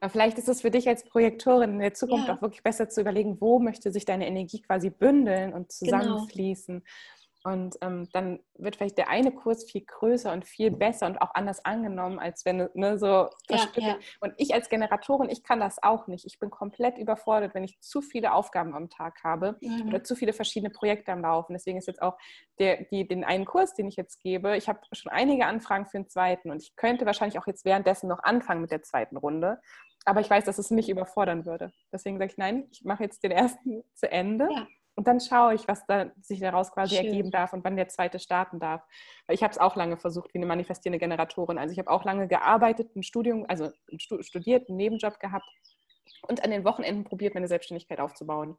Aber vielleicht ist es für dich als Projektorin in der Zukunft ja. auch wirklich besser zu überlegen, wo möchte sich deine Energie quasi bündeln und genau. zusammenfließen. Genau. Und ähm, dann wird vielleicht der eine Kurs viel größer und viel besser und auch anders angenommen, als wenn ne, so ja, ja. Und ich als Generatorin, ich kann das auch nicht. Ich bin komplett überfordert, wenn ich zu viele Aufgaben am Tag habe mhm. oder zu viele verschiedene Projekte am Laufen. Deswegen ist jetzt auch der, die, den einen Kurs, den ich jetzt gebe, ich habe schon einige Anfragen für den zweiten und ich könnte wahrscheinlich auch jetzt währenddessen noch anfangen mit der zweiten Runde. Aber ich weiß, dass es mich überfordern würde. Deswegen sage ich, nein, ich mache jetzt den ersten zu Ende. Ja und dann schaue ich, was da sich daraus quasi Schön. ergeben darf und wann der zweite starten darf. Ich habe es auch lange versucht wie eine manifestierende Generatorin. Also ich habe auch lange gearbeitet, ein Studium, also studiert, einen Nebenjob gehabt und an den Wochenenden probiert, meine Selbstständigkeit aufzubauen.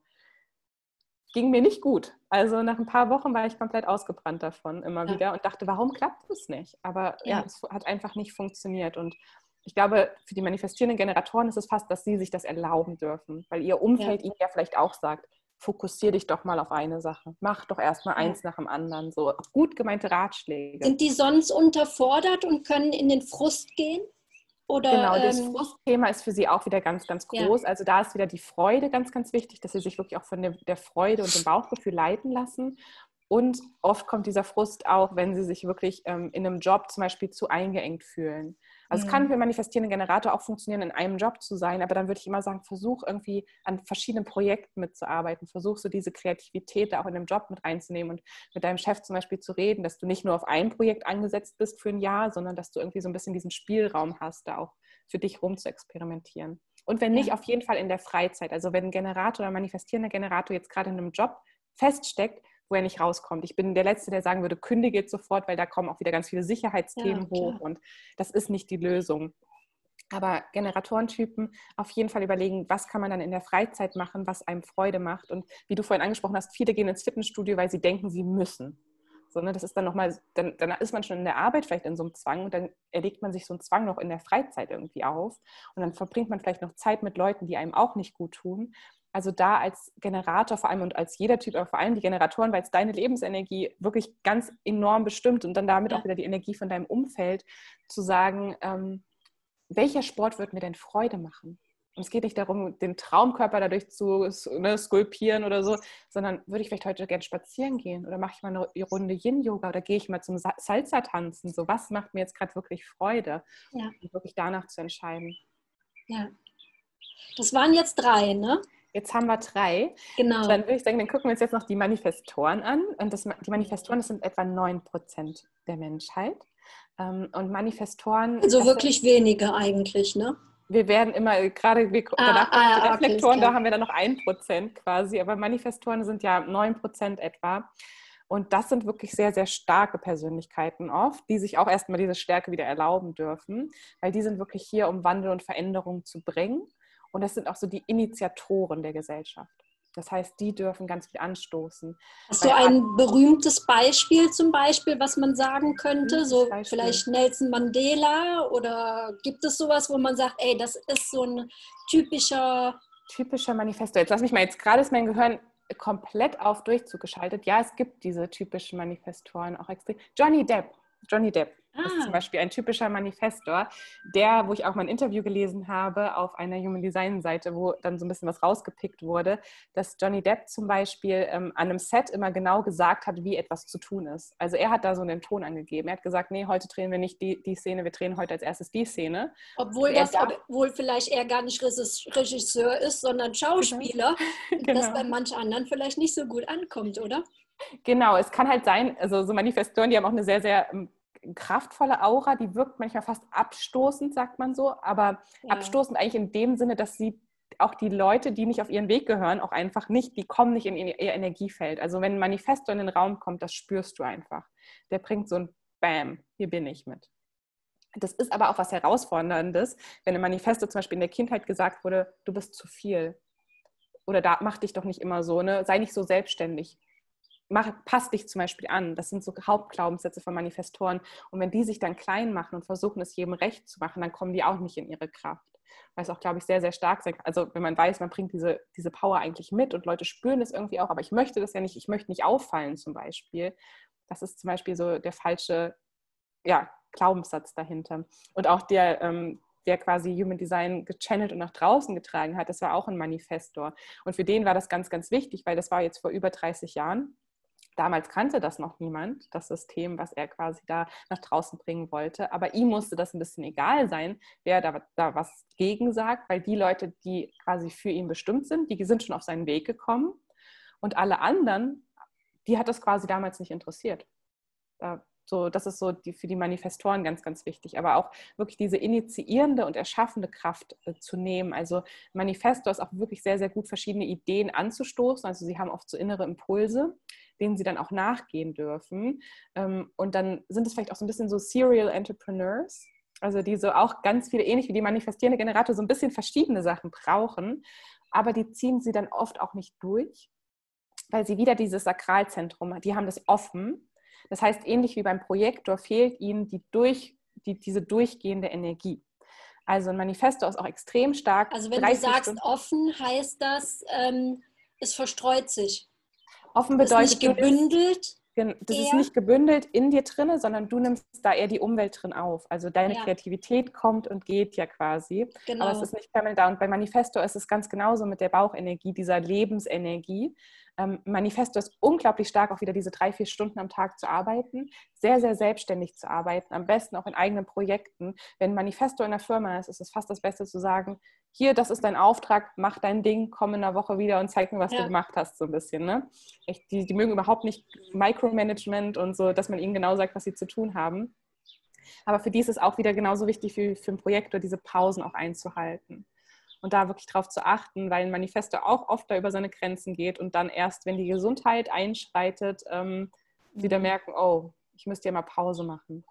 Ging mir nicht gut. Also nach ein paar Wochen war ich komplett ausgebrannt davon immer ja. wieder und dachte, warum klappt das nicht? Aber ja, es hat einfach nicht funktioniert. Und ich glaube, für die manifestierenden Generatoren ist es fast, dass sie sich das erlauben dürfen, weil ihr Umfeld ja. ihnen ja vielleicht auch sagt, fokussier dich doch mal auf eine Sache. Mach doch erstmal eins nach dem anderen. So gut gemeinte Ratschläge. Sind die sonst unterfordert und können in den Frust gehen? Oder, genau, das ähm, Frustthema ist für sie auch wieder ganz, ganz groß. Ja. Also da ist wieder die Freude ganz, ganz wichtig, dass sie sich wirklich auch von der, der Freude und dem Bauchgefühl leiten lassen. Und oft kommt dieser Frust auch, wenn sie sich wirklich ähm, in einem Job zum Beispiel zu eingeengt fühlen. Also mhm. es kann für manifestierende Generator auch funktionieren, in einem Job zu sein, aber dann würde ich immer sagen, versuch irgendwie an verschiedenen Projekten mitzuarbeiten, versuch so diese Kreativität da auch in dem Job mit reinzunehmen und mit deinem Chef zum Beispiel zu reden, dass du nicht nur auf ein Projekt angesetzt bist für ein Jahr, sondern dass du irgendwie so ein bisschen diesen Spielraum hast, da auch für dich rum zu experimentieren. Und wenn nicht, auf jeden Fall in der Freizeit. Also wenn ein Generator oder manifestierender Generator jetzt gerade in einem Job feststeckt, wo er nicht rauskommt. Ich bin der Letzte, der sagen würde, kündige jetzt sofort, weil da kommen auch wieder ganz viele Sicherheitsthemen ja, hoch und das ist nicht die Lösung. Aber Generatorentypen auf jeden Fall überlegen, was kann man dann in der Freizeit machen, was einem Freude macht. Und wie du vorhin angesprochen hast, viele gehen ins Fitnessstudio, weil sie denken, sie müssen. So, ne, das ist dann nochmal, dann, dann ist man schon in der Arbeit vielleicht in so einem Zwang und dann erlegt man sich so einen Zwang noch in der Freizeit irgendwie auf. Und dann verbringt man vielleicht noch Zeit mit Leuten, die einem auch nicht gut tun. Also da als Generator vor allem und als jeder Typ, aber vor allem die Generatoren, weil es deine Lebensenergie wirklich ganz enorm bestimmt und dann damit ja. auch wieder die Energie von deinem Umfeld zu sagen, ähm, welcher Sport wird mir denn Freude machen? Und es geht nicht darum, den Traumkörper dadurch zu ne, skulpieren oder so, sondern würde ich vielleicht heute gerne spazieren gehen oder mache ich mal eine Runde Yin-Yoga oder gehe ich mal zum Salsa tanzen? So, was macht mir jetzt gerade wirklich Freude? Ja. Und wirklich danach zu entscheiden. Ja. Das waren jetzt drei, ne? Jetzt haben wir drei. Genau. Dann würde ich sagen, dann gucken wir uns jetzt noch die Manifestoren an. Und das, die Manifestoren, das sind etwa 9% der Menschheit. Ähm, und Manifestoren. Also wirklich wenige eigentlich, ne? Wir werden immer, gerade wir, ah, ah, die Reflektoren, okay, da haben wir dann noch 1% quasi. Aber Manifestoren sind ja 9% etwa. Und das sind wirklich sehr, sehr starke Persönlichkeiten oft, die sich auch erstmal diese Stärke wieder erlauben dürfen, weil die sind wirklich hier, um Wandel und Veränderung zu bringen. Und das sind auch so die Initiatoren der Gesellschaft. Das heißt, die dürfen ganz viel anstoßen. Hast du ein berühmtes Beispiel zum Beispiel, was man sagen könnte? So Beispiel. vielleicht Nelson Mandela oder gibt es sowas, wo man sagt, ey, das ist so ein typischer... Typischer Manifesto. Jetzt lass mich mal, jetzt gerade ist mein Gehirn komplett auf Durchzug geschaltet. Ja, es gibt diese typischen Manifestoren auch extrem. Johnny Depp. Johnny Depp. Ah. Das ist zum ah. Beispiel ein typischer Manifestor, der, wo ich auch mal ein Interview gelesen habe auf einer Human Design Seite, wo dann so ein bisschen was rausgepickt wurde, dass Johnny Depp zum Beispiel ähm, an einem Set immer genau gesagt hat, wie etwas zu tun ist. Also er hat da so einen Ton angegeben. Er hat gesagt, nee, heute drehen wir nicht die, die Szene, wir drehen heute als erstes die Szene. Obwohl das obwohl vielleicht er gar nicht Regisseur ist, sondern Schauspieler, genau. das bei manch anderen vielleicht nicht so gut ankommt, oder? Genau, es kann halt sein, also so Manifestoren, die haben auch eine sehr, sehr ähm, kraftvolle Aura, die wirkt manchmal fast abstoßend, sagt man so, aber ja. abstoßend eigentlich in dem Sinne, dass sie auch die Leute, die nicht auf ihren Weg gehören, auch einfach nicht, die kommen nicht in ihr Energiefeld. Also wenn ein Manifesto in den Raum kommt, das spürst du einfach. Der bringt so ein Bam, hier bin ich mit. Das ist aber auch was Herausforderndes, wenn im Manifesto zum Beispiel in der Kindheit gesagt wurde, du bist zu viel. Oder da mach dich doch nicht immer so, ne? sei nicht so selbstständig mach, pass dich zum Beispiel an. Das sind so Hauptglaubenssätze von Manifestoren. Und wenn die sich dann klein machen und versuchen, es jedem recht zu machen, dann kommen die auch nicht in ihre Kraft. weil es auch, glaube ich, sehr, sehr stark sein. Also wenn man weiß, man bringt diese, diese Power eigentlich mit und Leute spüren es irgendwie auch, aber ich möchte das ja nicht, ich möchte nicht auffallen zum Beispiel. Das ist zum Beispiel so der falsche ja, Glaubenssatz dahinter. Und auch der, ähm, der quasi Human Design gechannelt und nach draußen getragen hat, das war auch ein Manifestor. Und für den war das ganz, ganz wichtig, weil das war jetzt vor über 30 Jahren. Damals kannte das noch niemand, das System, was er quasi da nach draußen bringen wollte. Aber ihm musste das ein bisschen egal sein, wer da, da was gegen sagt, weil die Leute, die quasi für ihn bestimmt sind, die sind schon auf seinen Weg gekommen. Und alle anderen, die hat das quasi damals nicht interessiert. Da so, das ist so die, für die Manifestoren ganz, ganz wichtig. Aber auch wirklich diese initiierende und erschaffende Kraft äh, zu nehmen. Also Manifesto ist auch wirklich sehr, sehr gut, verschiedene Ideen anzustoßen. Also sie haben oft so innere Impulse, denen sie dann auch nachgehen dürfen. Ähm, und dann sind es vielleicht auch so ein bisschen so Serial Entrepreneurs. Also die so auch ganz viele, ähnlich wie die manifestierende Generator, so ein bisschen verschiedene Sachen brauchen. Aber die ziehen sie dann oft auch nicht durch, weil sie wieder dieses Sakralzentrum, die haben das offen das heißt, ähnlich wie beim Projektor fehlt ihnen die durch, die, diese durchgehende Energie. Also ein Manifesto ist auch extrem stark. Also wenn du sagst Stunden. offen, heißt das, ähm, es verstreut sich. Offen bedeutet. Ist nicht gebündelt. Das ist nicht gebündelt in dir drinne, sondern du nimmst da eher die Umwelt drin auf. Also deine ja. Kreativität kommt und geht ja quasi. Genau. Aber es ist nicht permanent da. Und bei Manifesto ist es ganz genauso mit der Bauchenergie, dieser Lebensenergie ähm, Manifesto ist unglaublich stark, auch wieder diese drei, vier Stunden am Tag zu arbeiten, sehr, sehr selbstständig zu arbeiten, am besten auch in eigenen Projekten. Wenn Manifesto in der Firma ist, ist es fast das Beste zu sagen, hier, das ist dein Auftrag, mach dein Ding, komm in einer Woche wieder und zeig mir, was ja. du gemacht hast, so ein bisschen. Ne? Echt, die, die mögen überhaupt nicht Micromanagement und so, dass man ihnen genau sagt, was sie zu tun haben. Aber für die ist es auch wieder genauso wichtig wie für ein Projektor, diese Pausen auch einzuhalten und da wirklich drauf zu achten, weil ein Manifesto auch oft da über seine Grenzen geht und dann erst, wenn die Gesundheit einschreitet, ähm, wieder mhm. merken, oh, ich müsste ja mal Pause machen.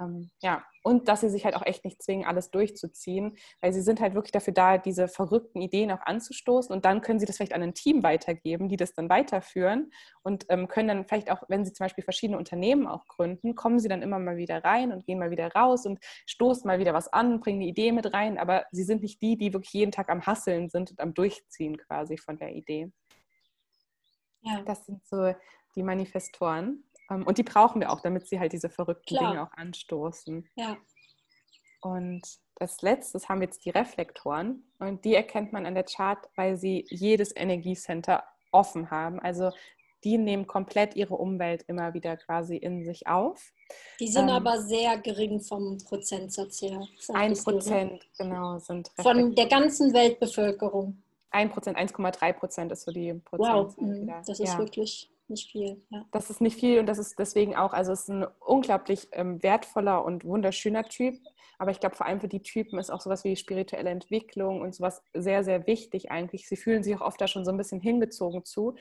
Ähm, ja, und dass sie sich halt auch echt nicht zwingen, alles durchzuziehen, weil sie sind halt wirklich dafür da, diese verrückten Ideen auch anzustoßen und dann können sie das vielleicht an ein Team weitergeben, die das dann weiterführen und ähm, können dann vielleicht auch, wenn sie zum Beispiel verschiedene Unternehmen auch gründen, kommen sie dann immer mal wieder rein und gehen mal wieder raus und stoßen mal wieder was an, bringen eine Idee mit rein, aber sie sind nicht die, die wirklich jeden Tag am Hasseln sind und am Durchziehen quasi von der Idee. Ja. Das sind so die Manifestoren. Ähm, und die brauchen wir auch, damit sie halt diese verrückten Klar. Dinge auch anstoßen. Ja. Und das letzte haben wir jetzt die Reflektoren. Und die erkennt man an der Chart, weil sie jedes Energiecenter offen haben. Also die nehmen komplett ihre Umwelt immer wieder quasi in sich auf. Die sind ähm, aber sehr gering vom Prozentsatz her. Ein Prozent, genau, sind Von der ganzen Weltbevölkerung. Ein Prozent, 1,3 Prozent ist so die Prozent. Wow, mhm, das ist ja. wirklich nicht viel. Ja. Das ist nicht viel und das ist deswegen auch, also es ist ein unglaublich ähm, wertvoller und wunderschöner Typ. Aber ich glaube, vor allem für die Typen ist auch sowas wie spirituelle Entwicklung und sowas sehr, sehr wichtig eigentlich. Sie fühlen sich auch oft da schon so ein bisschen hingezogen zu,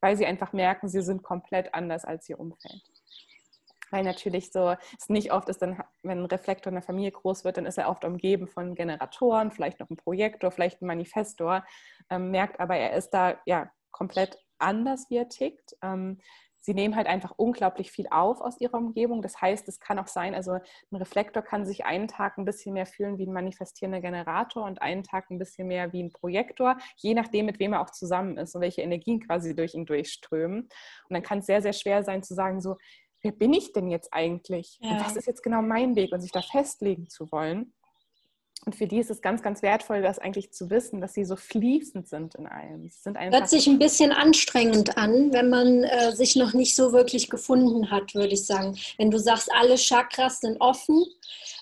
weil sie einfach merken, sie sind komplett anders als ihr Umfeld. Weil natürlich so, es nicht oft ist, dann, wenn ein Reflektor in der Familie groß wird, dann ist er oft umgeben von Generatoren, vielleicht noch ein Projektor, vielleicht ein Manifestor, ähm, merkt aber, er ist da ja komplett anders, wie er tickt. Ähm, sie nehmen halt einfach unglaublich viel auf aus ihrer Umgebung. Das heißt, es kann auch sein, also ein Reflektor kann sich einen Tag ein bisschen mehr fühlen wie ein manifestierender Generator und einen Tag ein bisschen mehr wie ein Projektor, je nachdem, mit wem er auch zusammen ist und welche Energien quasi durch ihn durchströmen. Und dann kann es sehr, sehr schwer sein zu sagen, so, wer bin ich denn jetzt eigentlich? Ja. Und was ist jetzt genau mein Weg und sich da festlegen zu wollen. Und für die ist es ganz, ganz wertvoll, das eigentlich zu wissen, dass sie so fließend sind in allem. Sie sind Hört sich ein bisschen anstrengend an, wenn man äh, sich noch nicht so wirklich gefunden hat, würde ich sagen. Wenn du sagst, alle Chakras sind offen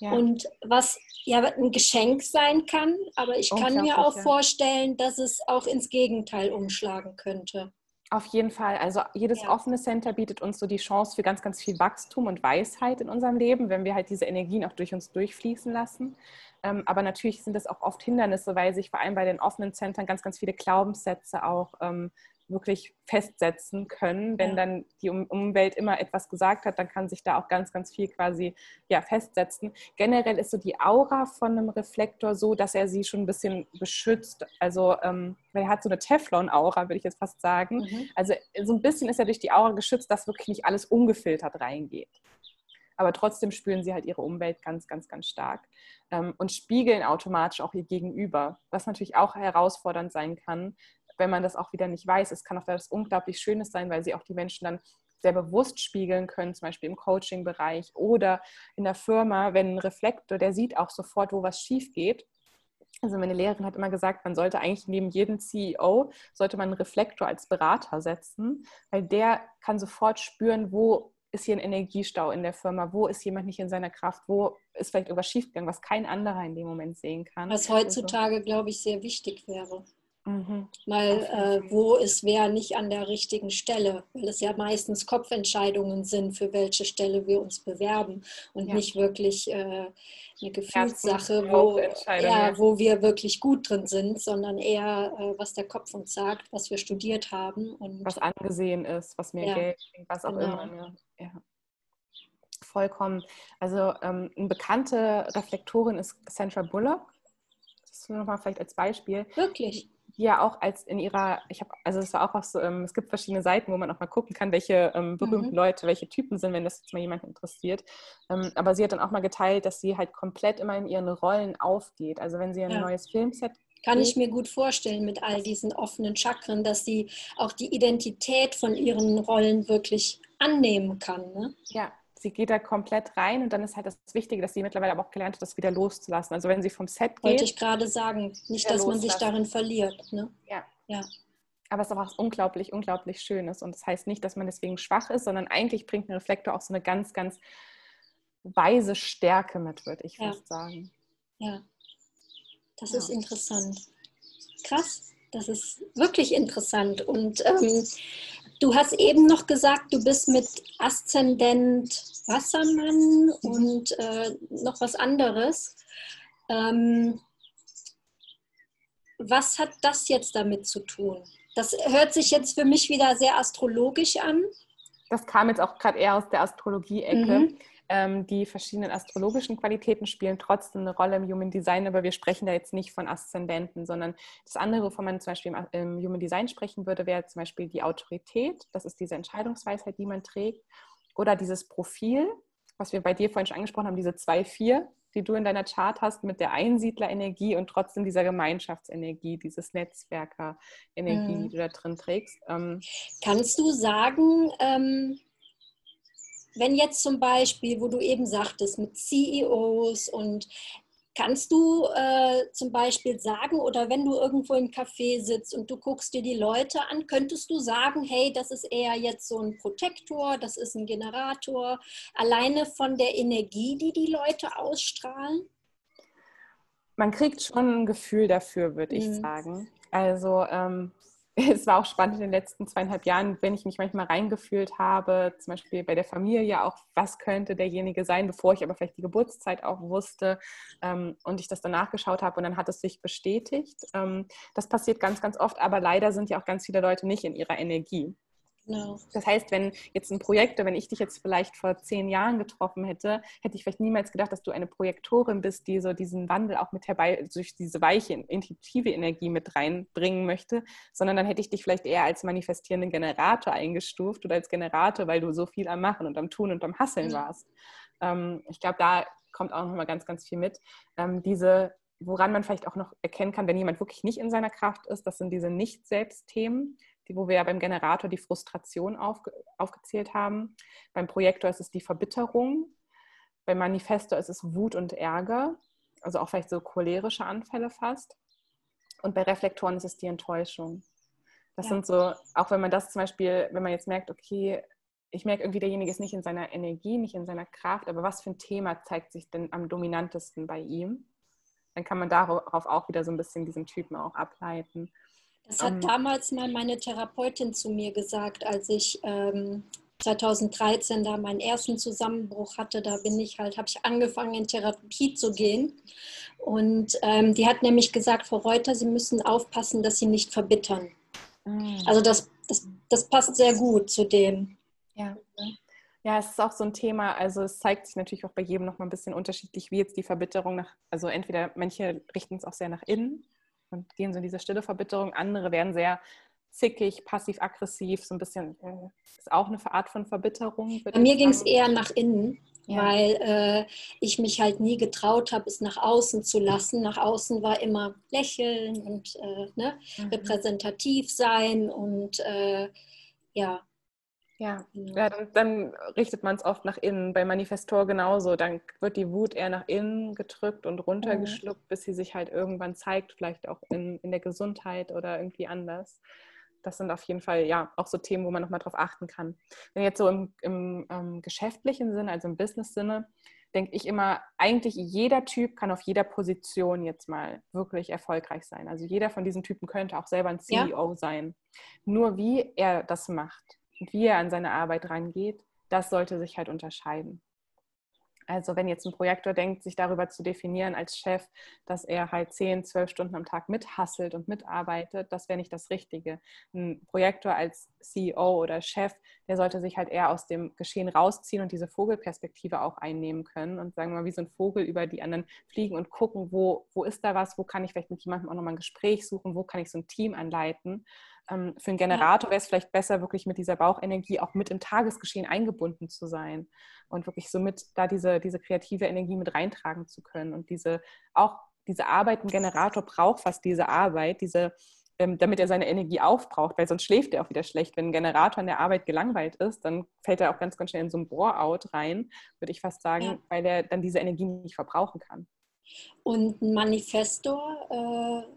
ja. und was ja ein Geschenk sein kann, aber ich kann mir auch vorstellen, dass es auch ins Gegenteil umschlagen könnte. Auf jeden Fall. Also jedes ja. offene Center bietet uns so die Chance für ganz, ganz viel Wachstum und Weisheit in unserem Leben, wenn wir halt diese Energien auch durch uns durchfließen lassen. Ähm, aber natürlich sind das auch oft Hindernisse, weil sich vor allem bei den offenen Zentren ganz, ganz viele Glaubenssätze auch ähm, wirklich festsetzen können. Wenn ja. dann die Umwelt immer etwas gesagt hat, dann kann sich da auch ganz, ganz viel quasi ja, festsetzen. Generell ist so die Aura von einem Reflektor so, dass er sie schon ein bisschen beschützt. Also ähm, er hat so eine Teflon-Aura, würde ich jetzt fast sagen. Mhm. Also so ein bisschen ist er durch die Aura geschützt, dass wirklich nicht alles ungefiltert reingeht. aber trotzdem spüren sie halt ihre Umwelt ganz, ganz, ganz stark ähm, und spiegeln automatisch auch ihr Gegenüber, was natürlich auch herausfordernd sein kann, wenn man das auch wieder nicht weiß. Es kann auch etwas unglaublich Schönes sein, weil sie auch die Menschen dann sehr bewusst spiegeln können, zum Beispiel im Coaching-Bereich oder in der Firma, wenn ein Reflektor, der sieht auch sofort, wo was schief geht. Also meine Lehrerin hat immer gesagt, man sollte eigentlich neben jedem CEO, sollte man einen Reflektor als Berater setzen, weil der kann sofort spüren, wo ist hier ein Energiestau in der Firma, wo ist jemand nicht in seiner Kraft, wo ist vielleicht irgendwas schiefgegangen, was kein anderer in dem Moment sehen kann. Was heutzutage, also, glaube ich, sehr wichtig wäre. Mhm. Mal, äh, wo ist wer nicht an der richtigen Stelle, weil es ja meistens Kopfentscheidungen sind, für welche Stelle wir uns bewerben und ja. nicht wirklich äh, eine Gefühlssache, wo, ja, wo wir wirklich gut drin sind, sondern eher, äh, was der Kopf uns sagt, was wir studiert haben. Und, was angesehen ist, was mehr ja, Geld bringt, was auch genau. immer. Ja. Vollkommen. Also ähm, eine bekannte Reflektorin ist Sandra Bullock. Das ist nur noch mal vielleicht als Beispiel. Wirklich? Die ja auch als in ihrer, ich habe, also es war auch was so, ähm, es gibt verschiedene Seiten, wo man auch mal gucken kann, welche ähm, berühmten mhm. Leute, welche Typen sind, wenn das jetzt mal jemand interessiert. Ähm, aber sie hat dann auch mal geteilt, dass sie halt komplett immer in ihren Rollen aufgeht. Also wenn sie ein ja. neues Filmset kann ich mir gut vorstellen mit all diesen offenen Chakren, dass sie auch die Identität von ihren Rollen wirklich annehmen kann. Ne? Ja, sie geht da komplett rein und dann ist halt das Wichtige, dass sie mittlerweile aber auch gelernt hat, das wieder loszulassen. Also wenn sie vom Set geht. Wollte ich gerade sagen, nicht, dass man sich darin verliert. Ne? Ja. ja. Aber es ist auch was unglaublich, unglaublich Schönes. Und das heißt nicht, dass man deswegen schwach ist, sondern eigentlich bringt ein Reflektor auch so eine ganz, ganz weise Stärke mit, würde ich ja. fast sagen. Ja, das ja. ist interessant. Krass, das ist wirklich interessant. Und ähm, Du hast eben noch gesagt, du bist mit Aszendent Wassermann und äh, noch was anderes. Ähm, was hat das jetzt damit zu tun? Das hört sich jetzt für mich wieder sehr astrologisch an. Das kam jetzt auch gerade eher aus der Astrologie-Ecke. Mhm. Ähm, die verschiedenen astrologischen Qualitäten spielen trotzdem eine Rolle im Human Design, aber wir sprechen da jetzt nicht von Aszendenten, sondern das andere, wovon man zum Beispiel im, im Human Design sprechen würde, wäre zum Beispiel die Autorität. Das ist diese Entscheidungsweisheit, die man trägt. Oder dieses Profil, was wir bei dir vorhin schon angesprochen haben, diese 2-4, die du in deiner Chart hast mit der Einsiedlerenergie und trotzdem dieser Gemeinschaftsenergie, dieses Netzwerkerenergie, mhm. die du da drin trägst. Ähm, Kannst du sagen, ähm, wenn jetzt zum Beispiel, wo du eben sagtest, mit CEOs und Kannst du äh, zum Beispiel sagen, oder wenn du irgendwo im Café sitzt und du guckst dir die Leute an, könntest du sagen, hey, das ist eher jetzt so ein Protektor, das ist ein Generator, alleine von der Energie, die die Leute ausstrahlen? Man kriegt schon ein Gefühl dafür, würde ich mhm. sagen. Also ähm, es war auch spannend in den letzten zweieinhalb Jahren, wenn ich mich manchmal reingefühlt habe, zum Beispiel bei der Familie auch, was könnte derjenige sein, bevor ich aber vielleicht die Geburtszeit auch wusste ähm, und ich das danach geschaut habe und dann hat es sich bestätigt. Ähm, das passiert ganz, ganz oft, aber leider sind ja auch ganz viele Leute nicht in ihrer Energie. Genau. Das heißt, wenn jetzt ein Projekt, wenn ich dich jetzt vielleicht vor zehn Jahren getroffen hätte, hätte ich vielleicht niemals gedacht, dass du eine Projektorin bist, die so diesen Wandel auch mit herbei, durch diese weiche, intuitive Energie mit reinbringen möchte, sondern dann hätte ich dich vielleicht eher als manifestierenden Generator eingestuft oder als Generator, weil du so viel am Machen und am Tun und am Hasseln mhm. warst. Ähm, ich glaube, da kommt auch nochmal ganz, ganz viel mit. Ähm, diese woran man vielleicht auch noch erkennen kann, wenn jemand wirklich nicht in seiner Kraft ist, das sind diese Nicht-Selbst-Themen die, wo wir ja beim Generator die Frustration aufge, aufgezählt haben. Beim Projektor ist es die Verbitterung. Beim Manifestor ist es Wut und Ärger, also auch vielleicht so cholerische Anfälle fast. Und bei Reflektoren ist es die Enttäuschung. Das ja. sind so, auch wenn man das zum Beispiel, wenn man jetzt merkt, okay, ich merke irgendwie, derjenige ist nicht in seiner Energie, nicht in seiner Kraft, aber was für ein Thema zeigt sich denn am dominantesten bei ihm? Dann kann man darauf auch wieder so ein bisschen diesen Typen auch ableiten. Das hat um, damals mal meine Therapeutin zu mir gesagt, als ich ähm, 2013 da meinen ersten Zusammenbruch hatte. Da bin ich halt, habe ich angefangen in Therapie zu gehen. Und ähm, die hat nämlich gesagt, Frau Reuter, Sie müssen aufpassen, dass Sie nicht verbittern. Mhm. Also das, das, das passt sehr gut zu dem. Ja. Ja, es ist auch so ein Thema, also es zeigt sich natürlich auch bei jedem noch mal ein bisschen unterschiedlich, wie jetzt die Verbitterung nach, also entweder manche richten es auch sehr nach innen, und gehen so in diese stille Verbitterung. Andere werden sehr zickig, passiv-aggressiv, so ein bisschen, äh, ist auch eine Art von Verbitterung. Bei mir ging es eher nach innen. Ja. Weil äh, ich mich halt nie getraut habe, es nach außen zu lassen. Nach außen war immer lächeln und äh, ne, mhm. repräsentativ sein und äh, ja, ja, genau. ja dann, dann, richtet man es oft nach innen. Bei Manifestor genauso. Dann wird die Wut eher nach innen gedrückt und runtergeschluckt, mhm. bis sie sich halt irgendwann zeigt, vielleicht auch in, in der Gesundheit oder irgendwie anders. Das sind auf jeden Fall ja auch so Themen, wo man nochmal drauf achten kann. Wenn jetzt so im, im ähm, geschäftlichen Sinne, also im Business-Sinne, denke ich immer, eigentlich jeder Typ kann auf jeder Position jetzt mal wirklich erfolgreich sein. Also jeder von diesen Typen könnte auch selber ein CEO ja. sein. Nur wie er das macht, wie er an seine Arbeit rangeht, das sollte sich halt unterscheiden. Also wenn jetzt ein Projektor denkt, sich darüber zu definieren als Chef, dass er halt 10, 12 Stunden am Tag mithasselt und mitarbeitet, das wäre nicht das Richtige. Ein Projektor als CEO oder Chef, der sollte sich halt eher aus dem Geschehen rausziehen und diese Vogelperspektive auch einnehmen können und sagen wir mal, wie so ein Vogel über die anderen fliegen und gucken, wo, wo ist da was, wo kann ich vielleicht mit jemandem auch nochmal ein Gespräch suchen, wo kann ich so ein Team anleiten ähm, für einen Generator wäre es vielleicht besser, wirklich mit dieser Bauchenergie auch mit im Tagesgeschehen eingebunden zu sein und wirklich so mit da diese, diese kreative Energie mit reintragen zu können. Und diese auch diese Arbeit, ein Generator braucht fast diese Arbeit, diese, ähm, damit er seine Energie aufbraucht, weil sonst schläft er auch wieder schlecht. Wenn ein Generator an der Arbeit gelangweilt ist, dann fällt er auch ganz, ganz schnell in so ein Bore-out rein, würde ich fast sagen, ja. weil er dann diese Energie nicht verbrauchen kann. Und ein Manifestor äh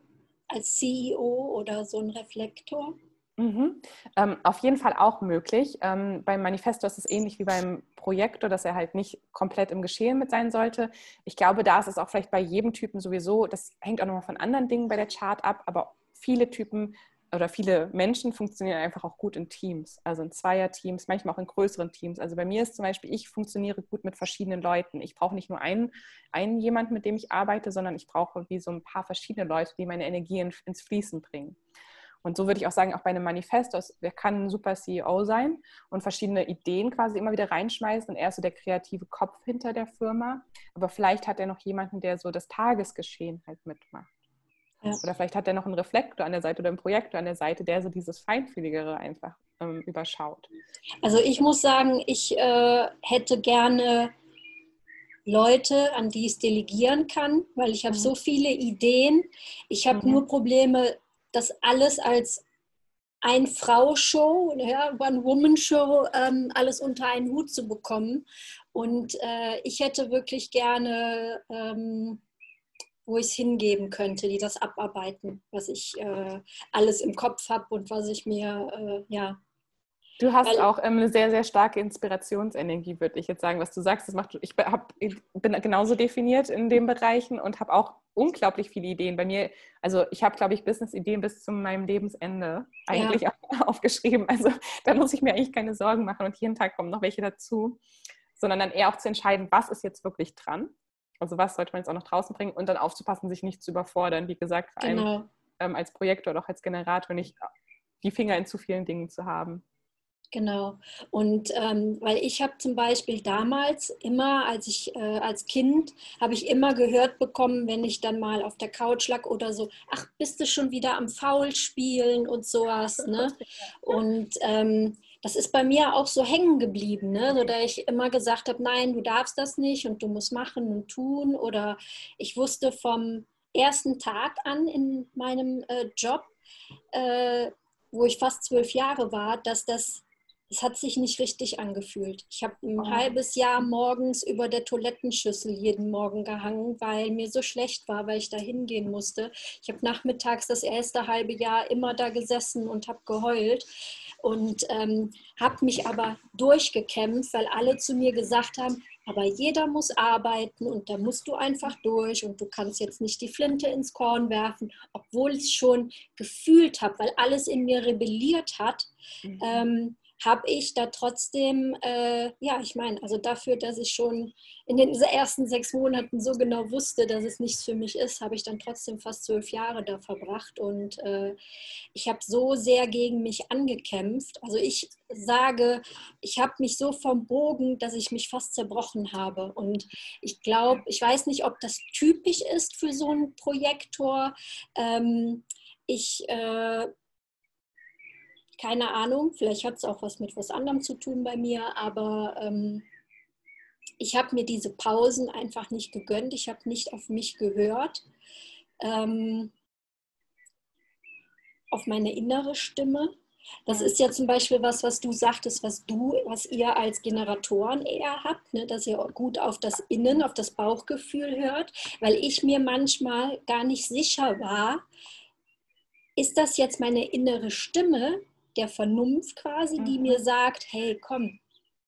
als CEO oder so ein Reflektor? Mhm. Ähm, auf jeden Fall auch möglich. Ähm, beim Manifesto ist es ähnlich wie beim Projektor, dass er halt nicht komplett im Geschehen mit sein sollte. Ich glaube, da ist es auch vielleicht bei jedem Typen sowieso, das hängt auch nochmal von anderen Dingen bei der Chart ab, aber viele Typen oder viele Menschen funktionieren einfach auch gut in Teams, also in Zweierteams, manchmal auch in größeren Teams. Also bei mir ist zum Beispiel, ich funktioniere gut mit verschiedenen Leuten. Ich brauche nicht nur einen, einen jemand, mit dem ich arbeite, sondern ich brauche wie so ein paar verschiedene Leute, die meine Energie in, ins Fließen bringen. Und so würde ich auch sagen, auch bei einem Manifesto, wer kann ein super CEO sein und verschiedene Ideen quasi immer wieder reinschmeißen und er ist so der kreative Kopf hinter der Firma. Aber vielleicht hat er noch jemanden, der so das Tagesgeschehen halt mitmacht. Ja. Oder vielleicht hat er noch einen Reflektor an der Seite oder einen Projektor an der Seite, der so dieses Feinfühligere einfach ähm, überschaut. Also ich muss sagen, ich äh, hätte gerne Leute, an die ich es delegieren kann, weil ich habe mhm. so viele Ideen. Ich habe mhm. nur Probleme, das alles als ein-Frau-Show, ja, One-Woman-Show, ähm, alles unter einen Hut zu bekommen. Und äh, ich hätte wirklich gerne ähm, wo ich es hingeben könnte, die das abarbeiten, was ich äh, alles im Kopf habe und was ich mir, äh, ja. Du hast Weil, auch ähm, eine sehr, sehr starke Inspirationsenergie, würde ich jetzt sagen, was du sagst. Das macht, ich hab, bin genauso definiert in den Bereichen und habe auch unglaublich viele Ideen. Bei mir, also ich habe, glaube ich, Business-Ideen bis zu meinem Lebensende eigentlich ja. aufgeschrieben. Also da muss ich mir eigentlich keine Sorgen machen und jeden Tag kommen noch welche dazu, sondern dann eher auch zu entscheiden, was ist jetzt wirklich dran also was sollte man jetzt auch noch draußen bringen und dann aufzupassen, sich nicht zu überfordern. Wie gesagt, vor allem genau. ähm, als Projektor oder auch als Generator nicht die Finger in zu vielen Dingen zu haben. Genau. Und ähm, weil ich habe zum Beispiel damals immer, als ich äh, als Kind, habe ich immer gehört bekommen, wenn ich dann mal auf der Couch lag oder so, ach, bist du schon wieder am Foul spielen und sowas. Ne? Und ähm, das ist bei mir auch so hängen geblieben, ne? so dass ich immer gesagt habe, nein, du darfst das nicht und du musst machen und tun. Oder ich wusste vom ersten Tag an in meinem äh, Job, äh, wo ich fast zwölf Jahre war, dass das es hat sich nicht richtig angefühlt. Ich habe ein oh. halbes Jahr morgens über der Toilettenschüssel jeden Morgen gehangen, weil mir so schlecht war, weil ich da hingehen musste. Ich habe nachmittags das erste halbe Jahr immer da gesessen und habe geheult und ähm, habe mich aber durchgekämpft, weil alle zu mir gesagt haben, aber jeder muss arbeiten und da musst du einfach durch und du kannst jetzt nicht die Flinte ins Korn werfen, obwohl ich es schon gefühlt habe, weil alles in mir rebelliert hat. Mhm. Ähm, habe ich da trotzdem, äh, ja, ich meine, also dafür, dass ich schon in den ersten sechs Monaten so genau wusste, dass es nichts für mich ist, habe ich dann trotzdem fast zwölf Jahre da verbracht und äh, ich habe so sehr gegen mich angekämpft. Also ich sage, ich habe mich so verbogen, dass ich mich fast zerbrochen habe und ich glaube, ich weiß nicht, ob das typisch ist für so einen Projektor. Ähm, ich äh, keine Ahnung, vielleicht hat es auch was mit was anderem zu tun bei mir, aber ähm, ich habe mir diese Pausen einfach nicht gegönnt. Ich habe nicht auf mich gehört, ähm, auf meine innere Stimme. Das ist ja zum Beispiel was, was du sagtest, was du, was ihr als Generatoren eher habt, ne? dass ihr gut auf das Innen, auf das Bauchgefühl hört, weil ich mir manchmal gar nicht sicher war, ist das jetzt meine innere Stimme der Vernunft quasi, die mhm. mir sagt, hey, komm,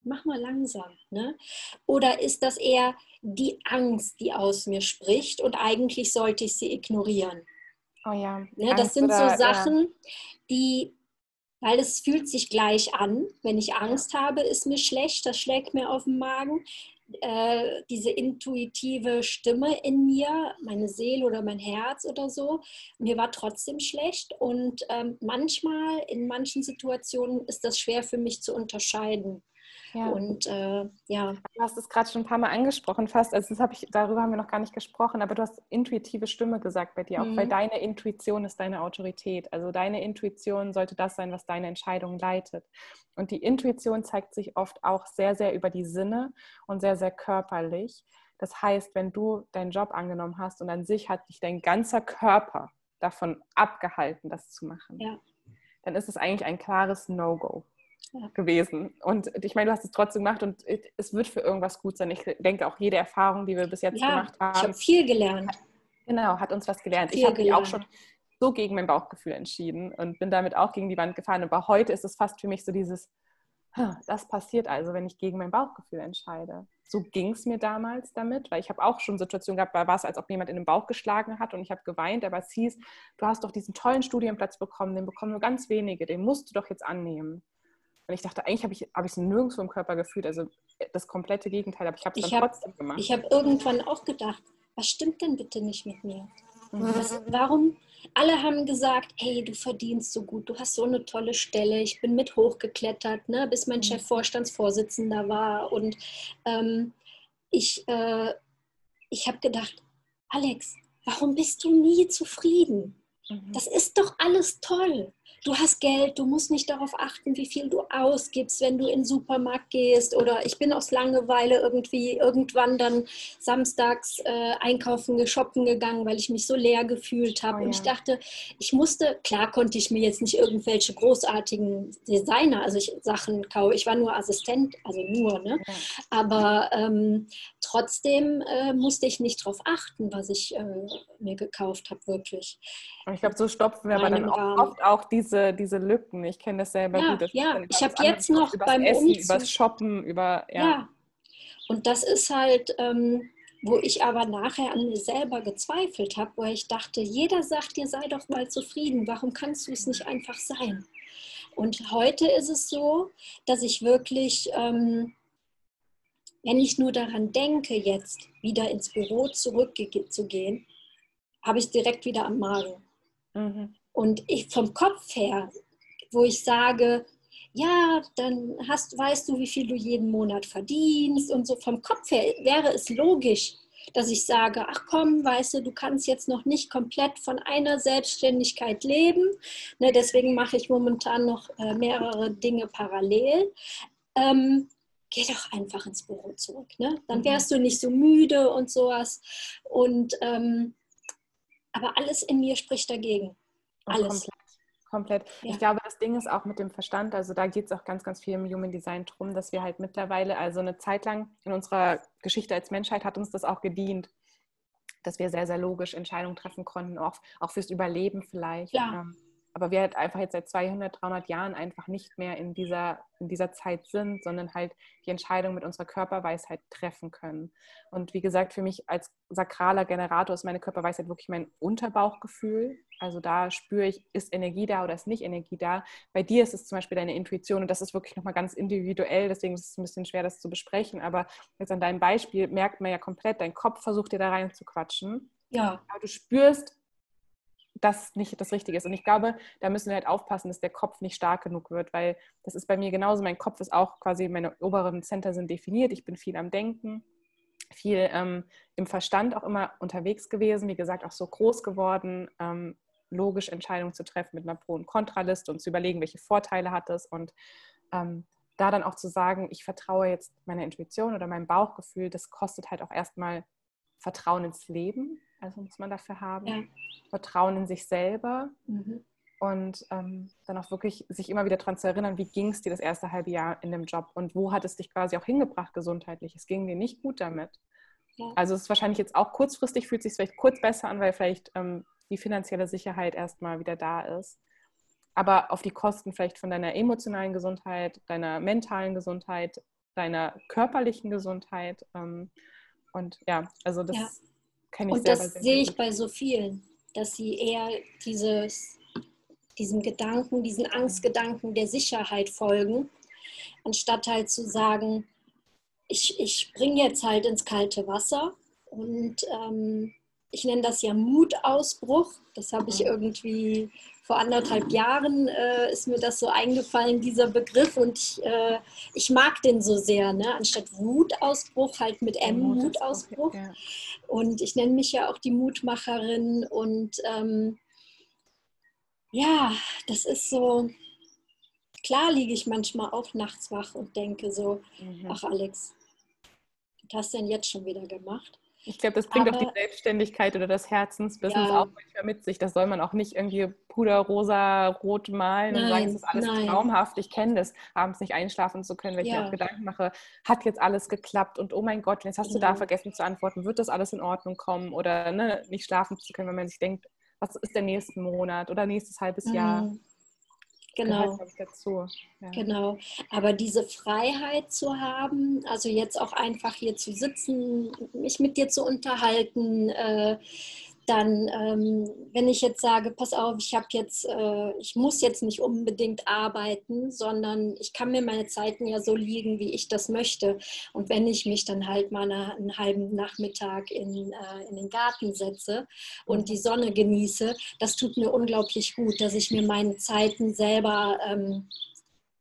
mach mal langsam. Ne? Oder ist das eher die Angst, die aus mir spricht und eigentlich sollte ich sie ignorieren? Oh ja. Ne, das sind oder, so Sachen, ja. die, weil es fühlt sich gleich an. Wenn ich Angst habe, ist mir schlecht, das schlägt mir auf den Magen. Äh, diese intuitive Stimme in mir, meine Seele oder mein Herz oder so, mir war trotzdem schlecht. Und ähm, manchmal, in manchen Situationen, ist das schwer für mich zu unterscheiden. Ja. Und äh, ja. Du hast es gerade schon ein paar Mal angesprochen, fast. Also das hab ich, darüber haben wir noch gar nicht gesprochen, aber du hast intuitive Stimme gesagt bei dir auch, mhm. weil deine Intuition ist deine Autorität. Also deine Intuition sollte das sein, was deine Entscheidung leitet. Und die Intuition zeigt sich oft auch sehr, sehr über die Sinne und sehr, sehr körperlich. Das heißt, wenn du deinen Job angenommen hast und an sich hat dich dein ganzer Körper davon abgehalten, das zu machen, ja. dann ist es eigentlich ein klares No-Go gewesen. Und ich meine, du hast es trotzdem gemacht und es wird für irgendwas gut sein. Ich denke auch jede Erfahrung, die wir bis jetzt ja, gemacht haben. Ich habe viel gelernt. Hat, genau, hat uns was gelernt. Viel ich habe mich auch schon so gegen mein Bauchgefühl entschieden und bin damit auch gegen die Wand gefahren. Aber heute ist es fast für mich so dieses, das passiert also, wenn ich gegen mein Bauchgefühl entscheide. So ging es mir damals damit, weil ich habe auch schon Situationen gehabt, da war es, als ob jemand in den Bauch geschlagen hat und ich habe geweint, aber es hieß, du hast doch diesen tollen Studienplatz bekommen, den bekommen nur ganz wenige, den musst du doch jetzt annehmen. Und ich dachte, eigentlich habe ich es hab nirgendwo im Körper gefühlt, also äh, das komplette Gegenteil, aber ich habe es dann hab, trotzdem gemacht. Ich habe irgendwann auch gedacht, was stimmt denn bitte nicht mit mir? Mhm. Was, warum? Alle haben gesagt, hey, du verdienst so gut, du hast so eine tolle Stelle. Ich bin mit hochgeklettert, ne, bis mein mhm. Chef Vorstandsvorsitzender war. Und ähm, ich, äh, ich habe gedacht, Alex, warum bist du nie zufrieden? Mhm. Das ist doch alles toll du hast Geld, du musst nicht darauf achten, wie viel du ausgibst, wenn du in den Supermarkt gehst. Oder ich bin aus Langeweile irgendwie irgendwann dann samstags äh, einkaufen, shoppen gegangen, weil ich mich so leer gefühlt habe. Oh, ja. Und ich dachte, ich musste, klar konnte ich mir jetzt nicht irgendwelche großartigen Designer, also ich, Sachen kaufen. Ich war nur Assistent, also nur, ne? Ja. Aber ähm, trotzdem äh, musste ich nicht darauf achten, was ich äh, mir gekauft habe, wirklich. Ich glaube, so stopfen wir aber dann oft auch diese, diese Lücken. Ich kenne das selber ja, gut. ja, ich habe jetzt noch beim Essen, Umzug. Übers Shoppen, über, ja. ja. Und das ist halt, ähm, wo ich aber nachher an mir selber gezweifelt habe, wo ich dachte, jeder sagt dir, sei doch mal zufrieden. Warum kannst du es nicht einfach sein? Und heute ist es so, dass ich wirklich, ähm, wenn ich nur daran denke, jetzt wieder ins Büro zurückzugehen, habe ich es direkt wieder am Magen. Mhm. Und ich vom Kopf her, wo ich sage, ja, dann hast, weißt du, wie viel du jeden Monat verdienst und so. Vom Kopf her wäre es logisch, dass ich sage, ach komm, weißt du, du kannst jetzt noch nicht komplett von einer Selbstständigkeit leben. Ne, deswegen mache ich momentan noch äh, mehrere Dinge parallel. Ähm, geh doch einfach ins Büro zurück. Ne? Dann mhm. wärst du nicht so müde und sowas. Und ähm, aber alles in mir spricht dagegen. Alles. Komplett. Komplett. Ja. Ich glaube, das Ding ist auch mit dem Verstand, also da geht es auch ganz, ganz viel im Human Design drum, dass wir halt mittlerweile, also eine Zeit lang in unserer Geschichte als Menschheit hat uns das auch gedient, dass wir sehr, sehr logisch Entscheidungen treffen konnten, auch, auch fürs Überleben vielleicht. Ja. Ähm, aber wir halt einfach jetzt seit 200, 300 Jahren einfach nicht mehr in dieser, in dieser Zeit sind, sondern halt die Entscheidung mit unserer Körperweisheit treffen können. Und wie gesagt, für mich als sakraler Generator ist meine Körperweisheit wirklich mein Unterbauchgefühl. Also da spüre ich, ist Energie da oder ist nicht Energie da. Bei dir ist es zum Beispiel deine Intuition und das ist wirklich nochmal ganz individuell, deswegen ist es ein bisschen schwer, das zu besprechen. Aber jetzt an deinem Beispiel merkt man ja komplett, dein Kopf versucht dir da rein zu quatschen. Ja. Aber du spürst, das nicht das Richtige ist. Und ich glaube, da müssen wir halt aufpassen, dass der Kopf nicht stark genug wird, weil das ist bei mir genauso. Mein Kopf ist auch quasi, meine oberen Center sind definiert. Ich bin viel am Denken, viel ähm, im Verstand auch immer unterwegs gewesen. Wie gesagt, auch so groß geworden, ähm, logisch Entscheidungen zu treffen mit einer Pro- und Kontraliste und zu überlegen, welche Vorteile hat es. Und ähm, da dann auch zu sagen, ich vertraue jetzt meiner Intuition oder meinem Bauchgefühl, das kostet halt auch erstmal Vertrauen ins Leben, also muss man dafür haben, ja. Vertrauen in sich selber mhm. und ähm, dann auch wirklich sich immer wieder daran zu erinnern, wie ging es dir das erste halbe Jahr in dem Job und wo hat es dich quasi auch hingebracht gesundheitlich. Es ging dir nicht gut damit. Ja. Also es ist wahrscheinlich jetzt auch kurzfristig, fühlt sich vielleicht kurz besser an, weil vielleicht ähm, die finanzielle Sicherheit erstmal wieder da ist. Aber auf die Kosten vielleicht von deiner emotionalen Gesundheit, deiner mentalen Gesundheit, deiner körperlichen Gesundheit. Ähm, und ja, also das ja. Kenne ich Und das sehe ich bei so vielen, dass sie eher dieses, diesem Gedanken, diesen Angstgedanken der Sicherheit folgen, anstatt halt zu sagen, ich, ich springe jetzt halt ins kalte Wasser und ähm, ich nenne das ja Mutausbruch. Das habe ich mhm. irgendwie vor anderthalb Jahren äh, ist mir das so eingefallen, dieser Begriff. Und ich, äh, ich mag den so sehr, ne? anstatt Wutausbruch halt mit M, Mutausbruch. Ja. Und ich nenne mich ja auch die Mutmacherin. Und ähm, ja, das ist so, klar liege ich manchmal auch nachts wach und denke so, mhm. ach Alex, was hast du denn jetzt schon wieder gemacht? Ich glaube, das bringt aber, auch die Selbstständigkeit oder das Herzensbusiness ja. auch manchmal mit sich. Das soll man auch nicht irgendwie Puder, rosa, rot malen nein, und sagen, es ist alles nein. traumhaft. Ich kenne das, abends nicht einschlafen zu können, wenn ja. ich mir auch Gedanken mache, hat jetzt alles geklappt und oh mein Gott, jetzt hast du da vergessen zu antworten, wird das alles in Ordnung kommen oder ne, nicht schlafen zu können, wenn man sich denkt, was ist der nächste Monat oder nächstes halbes mhm. Jahr. Genau. Dazu. Ja. Genau. Aber diese Freiheit zu haben, also jetzt auch einfach hier zu sitzen, mich mit dir zu unterhalten, äh, dann, ähm, wenn ich jetzt sage, pass auf, ich habe jetzt, äh, ich muss jetzt nicht unbedingt arbeiten, sondern ich kann mir meine Zeiten ja so liegen, wie ich das möchte. Und wenn ich mich dann halt mal einen halben Nachmittag in, äh, in den Garten setze und die Sonne genieße, das tut mir unglaublich gut, dass ich mir meine Zeiten selber ähm,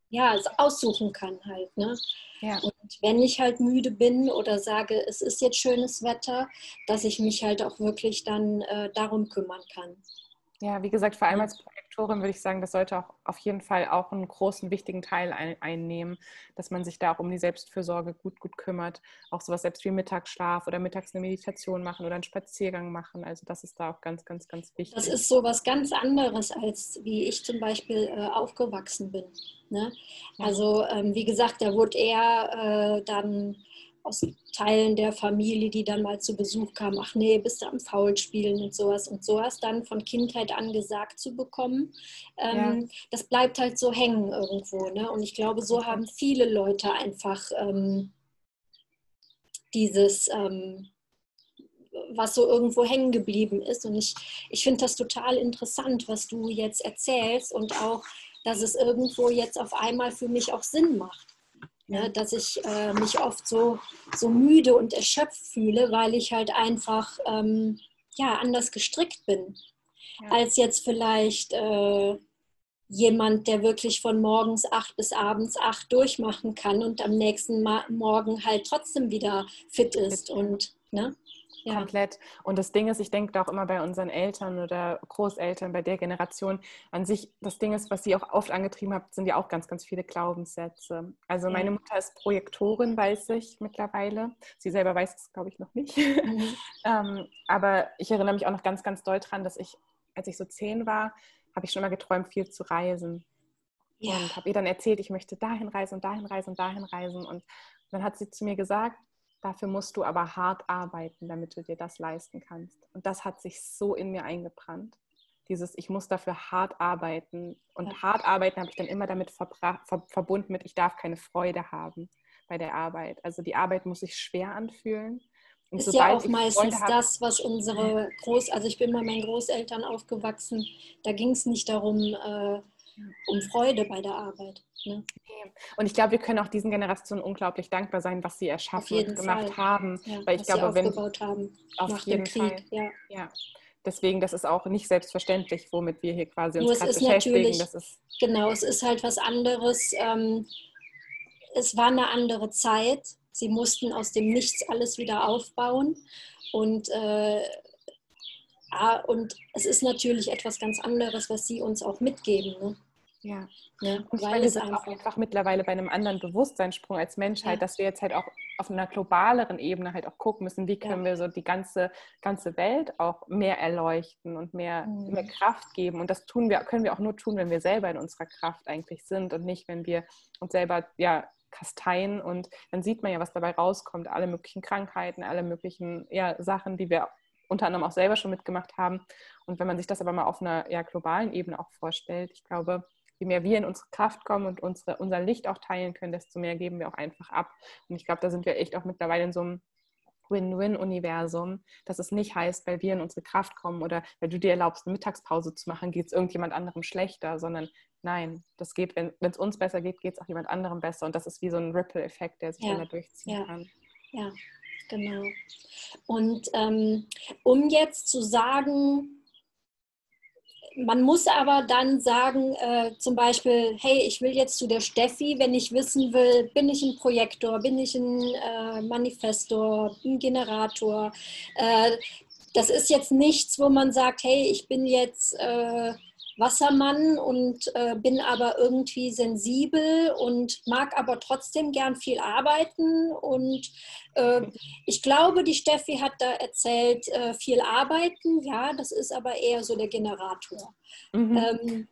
ja, aussuchen kann halt. Ne? Ja. Und wenn ich halt müde bin oder sage, es ist jetzt schönes Wetter, dass ich mich halt auch wirklich dann äh, darum kümmern kann. Ja, wie gesagt, vor allem als Projektorin würde ich sagen, das sollte auch auf jeden Fall auch einen großen, wichtigen Teil ein, einnehmen, dass man sich da auch um die Selbstfürsorge gut, gut kümmert. Auch sowas selbst wie Mittagsschlaf oder mittags eine Meditation machen oder einen Spaziergang machen. Also das ist da auch ganz, ganz, ganz wichtig. Das ist so was ganz anderes, als wie ich zum Beispiel äh, aufgewachsen bin. Ne? Also ähm, wie gesagt, da wurde er äh, dann aus Teilen der Familie, die dann mal zu Besuch kamen, ach nee, bist du am Faulspielen und sowas und sowas dann von Kindheit an gesagt zu bekommen, ähm, ja. das bleibt halt so hängen irgendwo. Ne? Und ich glaube, so haben viele Leute einfach ähm, dieses, ähm, was so irgendwo hängen geblieben ist. Und ich, ich finde das total interessant, was du jetzt erzählst und auch, dass es irgendwo jetzt auf einmal für mich auch Sinn macht. Ne, dass ich äh, mich oft so, so müde und erschöpft fühle, weil ich halt einfach ähm, ja, anders gestrickt bin. Ja. Als jetzt vielleicht äh, jemand, der wirklich von morgens acht bis abends acht durchmachen kann und am nächsten Ma Morgen halt trotzdem wieder fit ist. Und ne? Ja. Komplett. Und das Ding ist, ich denke da auch immer bei unseren Eltern oder Großeltern, bei der Generation an sich, das Ding ist, was sie auch oft angetrieben hat, sind ja auch ganz, ganz viele Glaubenssätze. Also meine Mutter ist Projektorin, weiß ich mittlerweile. Sie selber weiß es, glaube ich, noch nicht. Mhm. ähm, aber ich erinnere mich auch noch ganz, ganz doll dran, dass ich, als ich so zehn war, habe ich schon mal geträumt, viel zu reisen. Ja. Und habe ihr dann erzählt, ich möchte dahin reisen und dahin reisen und dahin reisen. Und dann hat sie zu mir gesagt, Dafür musst du aber hart arbeiten, damit du dir das leisten kannst. Und das hat sich so in mir eingebrannt. Dieses, ich muss dafür hart arbeiten. Und ja. hart arbeiten habe ich dann immer damit ver verbunden mit, ich darf keine Freude haben bei der Arbeit. Also die Arbeit muss sich schwer anfühlen. Und ist ja auch meistens das, was unsere Groß, also ich bin bei meinen Großeltern aufgewachsen, da ging es nicht darum, äh, um Freude bei der Arbeit. Ne? Und ich glaube, wir können auch diesen Generationen unglaublich dankbar sein, was sie erschaffen und gemacht Fall. haben. Ja, weil ich glaube, wenn haben auf jeden Fall. Ja. ja. Deswegen, das ist auch nicht selbstverständlich, womit wir hier quasi uns gerade beschäftigen. Das ist genau, es ist halt was anderes. Ähm, es war eine andere Zeit. Sie mussten aus dem Nichts alles wieder aufbauen. Und, äh, und es ist natürlich etwas ganz anderes, was Sie uns auch mitgeben. Ne? Ja, ja und weil einfach auch einfach mittlerweile bei einem anderen Bewusstseinssprung als Menschheit, ja. dass wir jetzt halt auch auf einer globaleren Ebene halt auch gucken müssen, wie können ja. wir so die ganze, ganze Welt auch mehr erleuchten und mehr, mhm. mehr Kraft geben. Und das tun wir, können wir auch nur tun, wenn wir selber in unserer Kraft eigentlich sind und nicht, wenn wir uns selber ja kasteien und dann sieht man ja, was dabei rauskommt, alle möglichen Krankheiten, alle möglichen ja, Sachen, die wir unter anderem auch selber schon mitgemacht haben. Und wenn man sich das aber mal auf einer ja, globalen Ebene auch vorstellt, ich glaube, je mehr wir in unsere Kraft kommen und unsere, unser Licht auch teilen können, desto mehr geben wir auch einfach ab. Und ich glaube, da sind wir echt auch mittlerweile in so einem Win-Win-Universum, dass es nicht heißt, weil wir in unsere Kraft kommen oder weil du dir erlaubst, eine Mittagspause zu machen, geht es irgendjemand anderem schlechter, sondern nein, das geht, wenn es uns besser geht, geht es auch jemand anderem besser. Und das ist wie so ein Ripple-Effekt, der sich ja. immer durchziehen ja. kann. Ja, genau. Und ähm, um jetzt zu sagen, man muss aber dann sagen, äh, zum Beispiel, hey, ich will jetzt zu der Steffi, wenn ich wissen will, bin ich ein Projektor, bin ich ein äh, Manifestor, ein Generator. Äh, das ist jetzt nichts, wo man sagt, hey, ich bin jetzt äh, Wassermann und äh, bin aber irgendwie sensibel und mag aber trotzdem gern viel arbeiten. Und äh, ich glaube, die Steffi hat da erzählt, äh, viel arbeiten. Ja, das ist aber eher so der Generator. Mhm. Ähm,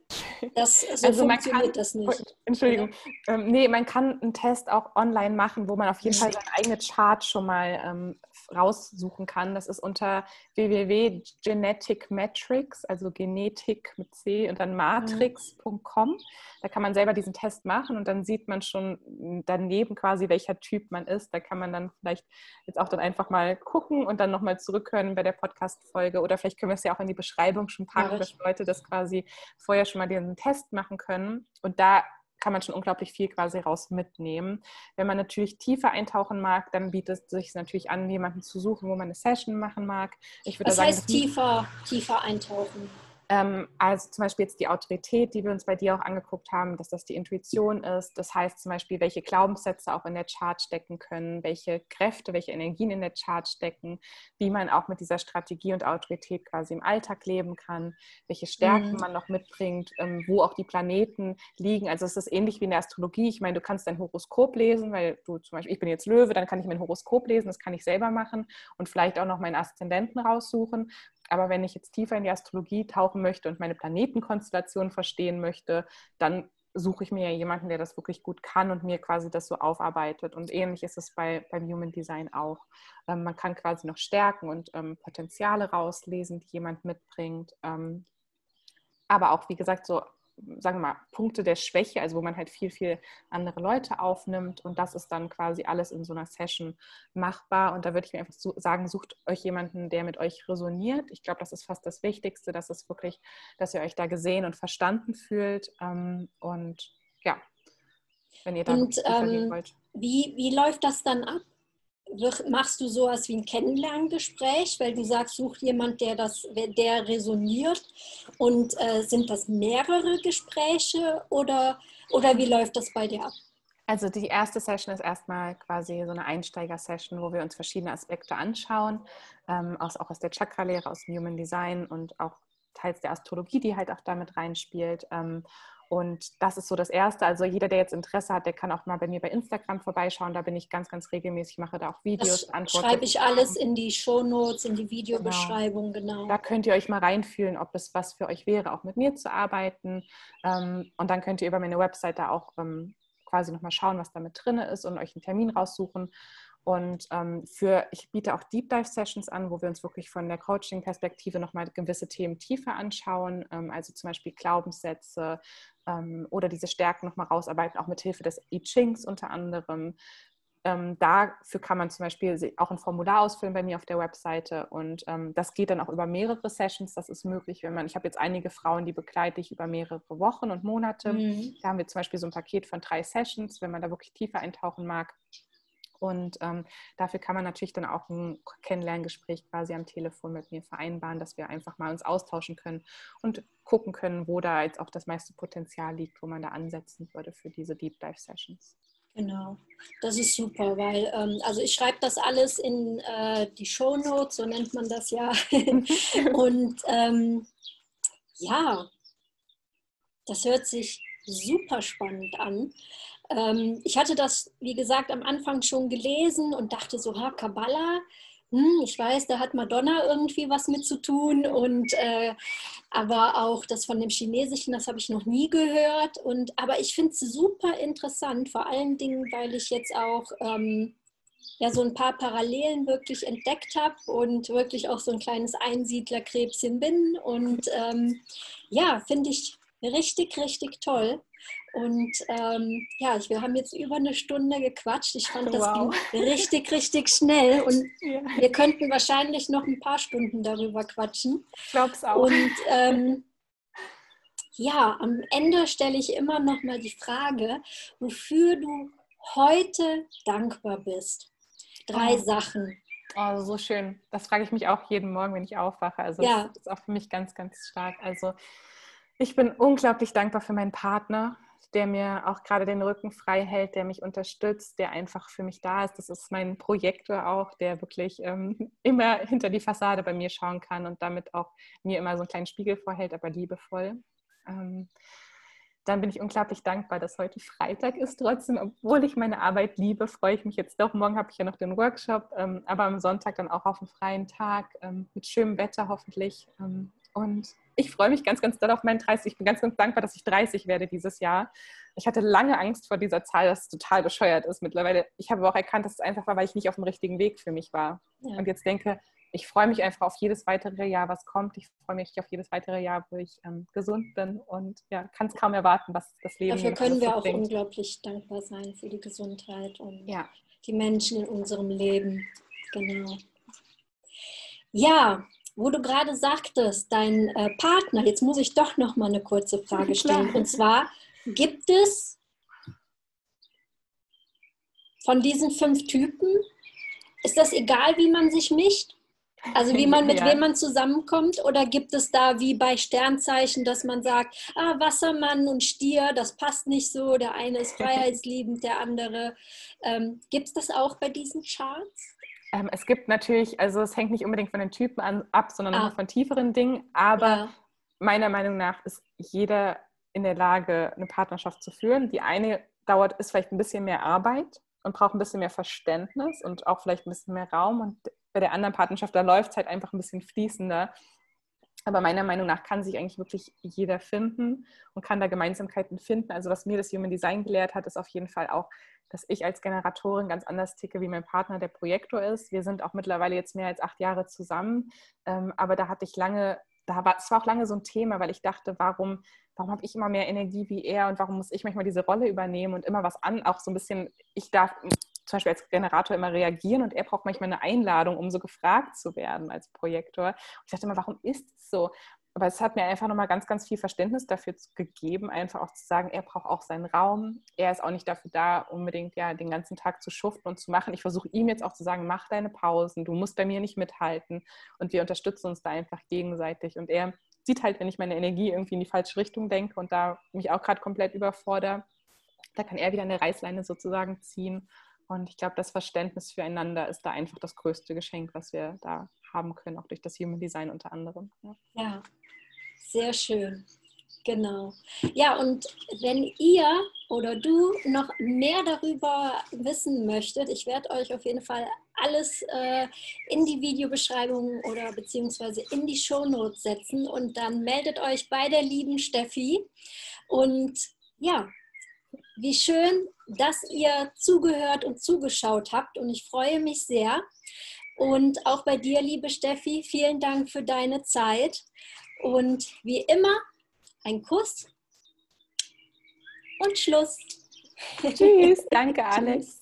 das, so also funktioniert kann, das nicht. Entschuldigung. Ähm, nee, man kann einen Test auch online machen, wo man auf jeden Fall sein eigenes Chart schon mal ähm, raussuchen kann. Das ist unter www.geneticmetrics, also Genetik mit C und dann matrix.com. Da kann man selber diesen Test machen und dann sieht man schon daneben quasi, welcher Typ man ist. Da kann man dann vielleicht jetzt auch dann einfach mal gucken und dann nochmal zurückhören bei der Podcast-Folge oder vielleicht können wir es ja auch in die Beschreibung schon packen, ja, dass Leute das quasi vorher schon mal diesen Test machen können. Und da kann man schon unglaublich viel quasi raus mitnehmen. Wenn man natürlich tiefer eintauchen mag, dann bietet es sich natürlich an, jemanden zu suchen, wo man eine Session machen mag. Ich würde Was sagen, heißt tiefer, tiefer eintauchen? Ähm, also zum Beispiel jetzt die Autorität, die wir uns bei dir auch angeguckt haben, dass das die Intuition ist. Das heißt zum Beispiel, welche Glaubenssätze auch in der Chart stecken können, welche Kräfte, welche Energien in der Chart stecken, wie man auch mit dieser Strategie und Autorität quasi im Alltag leben kann, welche Stärken mhm. man noch mitbringt, ähm, wo auch die Planeten liegen. Also es ist ähnlich wie in der Astrologie. Ich meine, du kannst dein Horoskop lesen, weil du zum Beispiel, ich bin jetzt Löwe, dann kann ich mein Horoskop lesen, das kann ich selber machen und vielleicht auch noch meinen Aszendenten raussuchen. Aber wenn ich jetzt tiefer in die Astrologie tauchen möchte und meine Planetenkonstellation verstehen möchte, dann suche ich mir ja jemanden, der das wirklich gut kann und mir quasi das so aufarbeitet. Und ähnlich ist es bei, beim Human Design auch. Ähm, man kann quasi noch Stärken und ähm, Potenziale rauslesen, die jemand mitbringt. Ähm, aber auch, wie gesagt, so sagen wir mal, Punkte der Schwäche, also wo man halt viel, viel andere Leute aufnimmt und das ist dann quasi alles in so einer Session machbar und da würde ich mir einfach sagen, sucht euch jemanden, der mit euch resoniert. Ich glaube, das ist fast das Wichtigste, dass es wirklich, dass ihr euch da gesehen und verstanden fühlt ähm, und ja, wenn ihr da und, ähm, wollt. Wie, wie läuft das dann ab? Machst du sowas wie ein Kennenlerngespräch, weil du sagst, such jemand, der das, der resoniert und äh, sind das mehrere Gespräche oder, oder wie läuft das bei dir ab? Also die erste Session ist erstmal quasi so eine Einsteiger-Session, wo wir uns verschiedene Aspekte anschauen, ähm, aus, auch aus der Chakra-Lehre, aus dem Human Design und auch teils der Astrologie, die halt auch damit reinspielt. Ähm, und das ist so das Erste. Also jeder, der jetzt Interesse hat, der kann auch mal bei mir bei Instagram vorbeischauen. Da bin ich ganz, ganz regelmäßig, mache da auch Videos, das Schreibe ich alles in die Shownotes, in die Videobeschreibung, genau. genau. Da könnt ihr euch mal reinfühlen, ob es was für euch wäre, auch mit mir zu arbeiten. Ähm, und dann könnt ihr über meine Website da auch ähm, quasi nochmal schauen, was da mit drin ist und euch einen Termin raussuchen. Und ähm, für, ich biete auch Deep Dive Sessions an, wo wir uns wirklich von der Coaching-Perspektive nochmal gewisse Themen tiefer anschauen, ähm, also zum Beispiel Glaubenssätze ähm, oder diese Stärken nochmal rausarbeiten, auch mit Hilfe des I Chings unter anderem. Ähm, dafür kann man zum Beispiel auch ein Formular ausfüllen bei mir auf der Webseite und ähm, das geht dann auch über mehrere Sessions. Das ist möglich, wenn man, ich habe jetzt einige Frauen, die begleite ich über mehrere Wochen und Monate. Mhm. Da haben wir zum Beispiel so ein Paket von drei Sessions, wenn man da wirklich tiefer eintauchen mag und ähm, dafür kann man natürlich dann auch ein Kennenlerngespräch quasi am Telefon mit mir vereinbaren, dass wir einfach mal uns austauschen können und gucken können, wo da jetzt auch das meiste Potenzial liegt, wo man da ansetzen würde für diese Deep Dive Sessions. Genau, das ist super, weil ähm, also ich schreibe das alles in äh, die Show Notes, so nennt man das ja. und ähm, ja, das hört sich super spannend an. Ähm, ich hatte das, wie gesagt, am Anfang schon gelesen und dachte so, ha, Kabbalah, hm, ich weiß, da hat Madonna irgendwie was mit zu tun und äh, aber auch das von dem Chinesischen, das habe ich noch nie gehört und aber ich finde es super interessant, vor allen Dingen, weil ich jetzt auch ähm, ja so ein paar Parallelen wirklich entdeckt habe und wirklich auch so ein kleines Einsiedlerkrebschen bin und ähm, ja, finde ich richtig, richtig toll. Und ähm, ja, wir haben jetzt über eine Stunde gequatscht. Ich fand das wow. ging richtig, richtig schnell. Und ja. wir könnten wahrscheinlich noch ein paar Stunden darüber quatschen. Ich glaube es auch. Und ähm, ja, am Ende stelle ich immer noch mal die Frage, wofür du heute dankbar bist. Drei oh. Sachen. Oh, so schön. Das frage ich mich auch jeden Morgen, wenn ich aufwache. Also ja. das ist auch für mich ganz, ganz stark. Also ich bin unglaublich dankbar für meinen Partner, der mir auch gerade den Rücken frei hält, der mich unterstützt, der einfach für mich da ist. Das ist mein Projektor auch, der wirklich ähm, immer hinter die Fassade bei mir schauen kann und damit auch mir immer so einen kleinen Spiegel vorhält, aber liebevoll. Ähm, dann bin ich unglaublich dankbar, dass heute Freitag ist. Trotzdem, obwohl ich meine Arbeit liebe, freue ich mich jetzt doch. Morgen habe ich ja noch den Workshop, ähm, aber am Sonntag dann auch auf einen freien Tag ähm, mit schönem Wetter hoffentlich. Ähm, und ich freue mich ganz, ganz doll auf meinen 30. Ich bin ganz, ganz dankbar, dass ich 30 werde dieses Jahr. Ich hatte lange Angst vor dieser Zahl, dass es total bescheuert ist mittlerweile. Ich habe aber auch erkannt, dass es einfach war, weil ich nicht auf dem richtigen Weg für mich war. Ja. Und jetzt denke, ich freue mich einfach auf jedes weitere Jahr, was kommt. Ich freue mich auf jedes weitere Jahr, wo ich ähm, gesund bin und ja, kann es kaum erwarten, was das Leben Dafür können wir auch bringt. unglaublich dankbar sein für die Gesundheit und ja. die Menschen in unserem Leben. Genau. Ja, wo du gerade sagtest, dein äh, Partner, jetzt muss ich doch noch mal eine kurze Frage stellen. Und zwar, gibt es von diesen fünf Typen, ist das egal, wie man sich mischt? Also wie man mit ja. wem man zusammenkommt? Oder gibt es da wie bei Sternzeichen, dass man sagt, ah, Wassermann und Stier, das passt nicht so, der eine ist freiheitsliebend, der andere. Ähm, gibt es das auch bei diesen Charts? Ähm, es gibt natürlich, also es hängt nicht unbedingt von den Typen an, ab, sondern ah. von tieferen Dingen. Aber ja. meiner Meinung nach ist jeder in der Lage, eine Partnerschaft zu führen. Die eine dauert, ist vielleicht ein bisschen mehr Arbeit und braucht ein bisschen mehr Verständnis und auch vielleicht ein bisschen mehr Raum. Und bei der anderen Partnerschaft, da läuft es halt einfach ein bisschen fließender. Aber meiner Meinung nach kann sich eigentlich wirklich jeder finden und kann da Gemeinsamkeiten finden. Also was mir das Human Design gelehrt hat, ist auf jeden Fall auch, dass ich als Generatorin ganz anders ticke, wie mein Partner der Projektor ist. Wir sind auch mittlerweile jetzt mehr als acht Jahre zusammen. Ähm, aber da hatte ich lange, da war es war auch lange so ein Thema, weil ich dachte, warum, warum habe ich immer mehr Energie wie er und warum muss ich manchmal diese Rolle übernehmen und immer was an, auch so ein bisschen, ich darf zum Beispiel als Generator immer reagieren und er braucht manchmal eine Einladung, um so gefragt zu werden als Projektor. Und ich dachte immer, warum ist es so? Aber es hat mir einfach nochmal ganz, ganz viel Verständnis dafür gegeben, einfach auch zu sagen, er braucht auch seinen Raum. Er ist auch nicht dafür da, unbedingt ja den ganzen Tag zu schuften und zu machen. Ich versuche ihm jetzt auch zu sagen, mach deine Pausen, du musst bei mir nicht mithalten. Und wir unterstützen uns da einfach gegenseitig. Und er sieht halt, wenn ich meine Energie irgendwie in die falsche Richtung denke und da mich auch gerade komplett überfordere, da kann er wieder eine Reißleine sozusagen ziehen und ich glaube, das Verständnis füreinander ist da einfach das größte Geschenk, was wir da haben können, auch durch das Human Design unter anderem. Ja, ja sehr schön. Genau. Ja, und wenn ihr oder du noch mehr darüber wissen möchtet, ich werde euch auf jeden Fall alles äh, in die Videobeschreibung oder beziehungsweise in die Shownotes setzen und dann meldet euch bei der lieben Steffi. Und ja, wie schön, dass ihr zugehört und zugeschaut habt und ich freue mich sehr. Und auch bei dir, liebe Steffi, vielen Dank für deine Zeit. Und wie immer, ein Kuss und Schluss. Tschüss, danke Alex.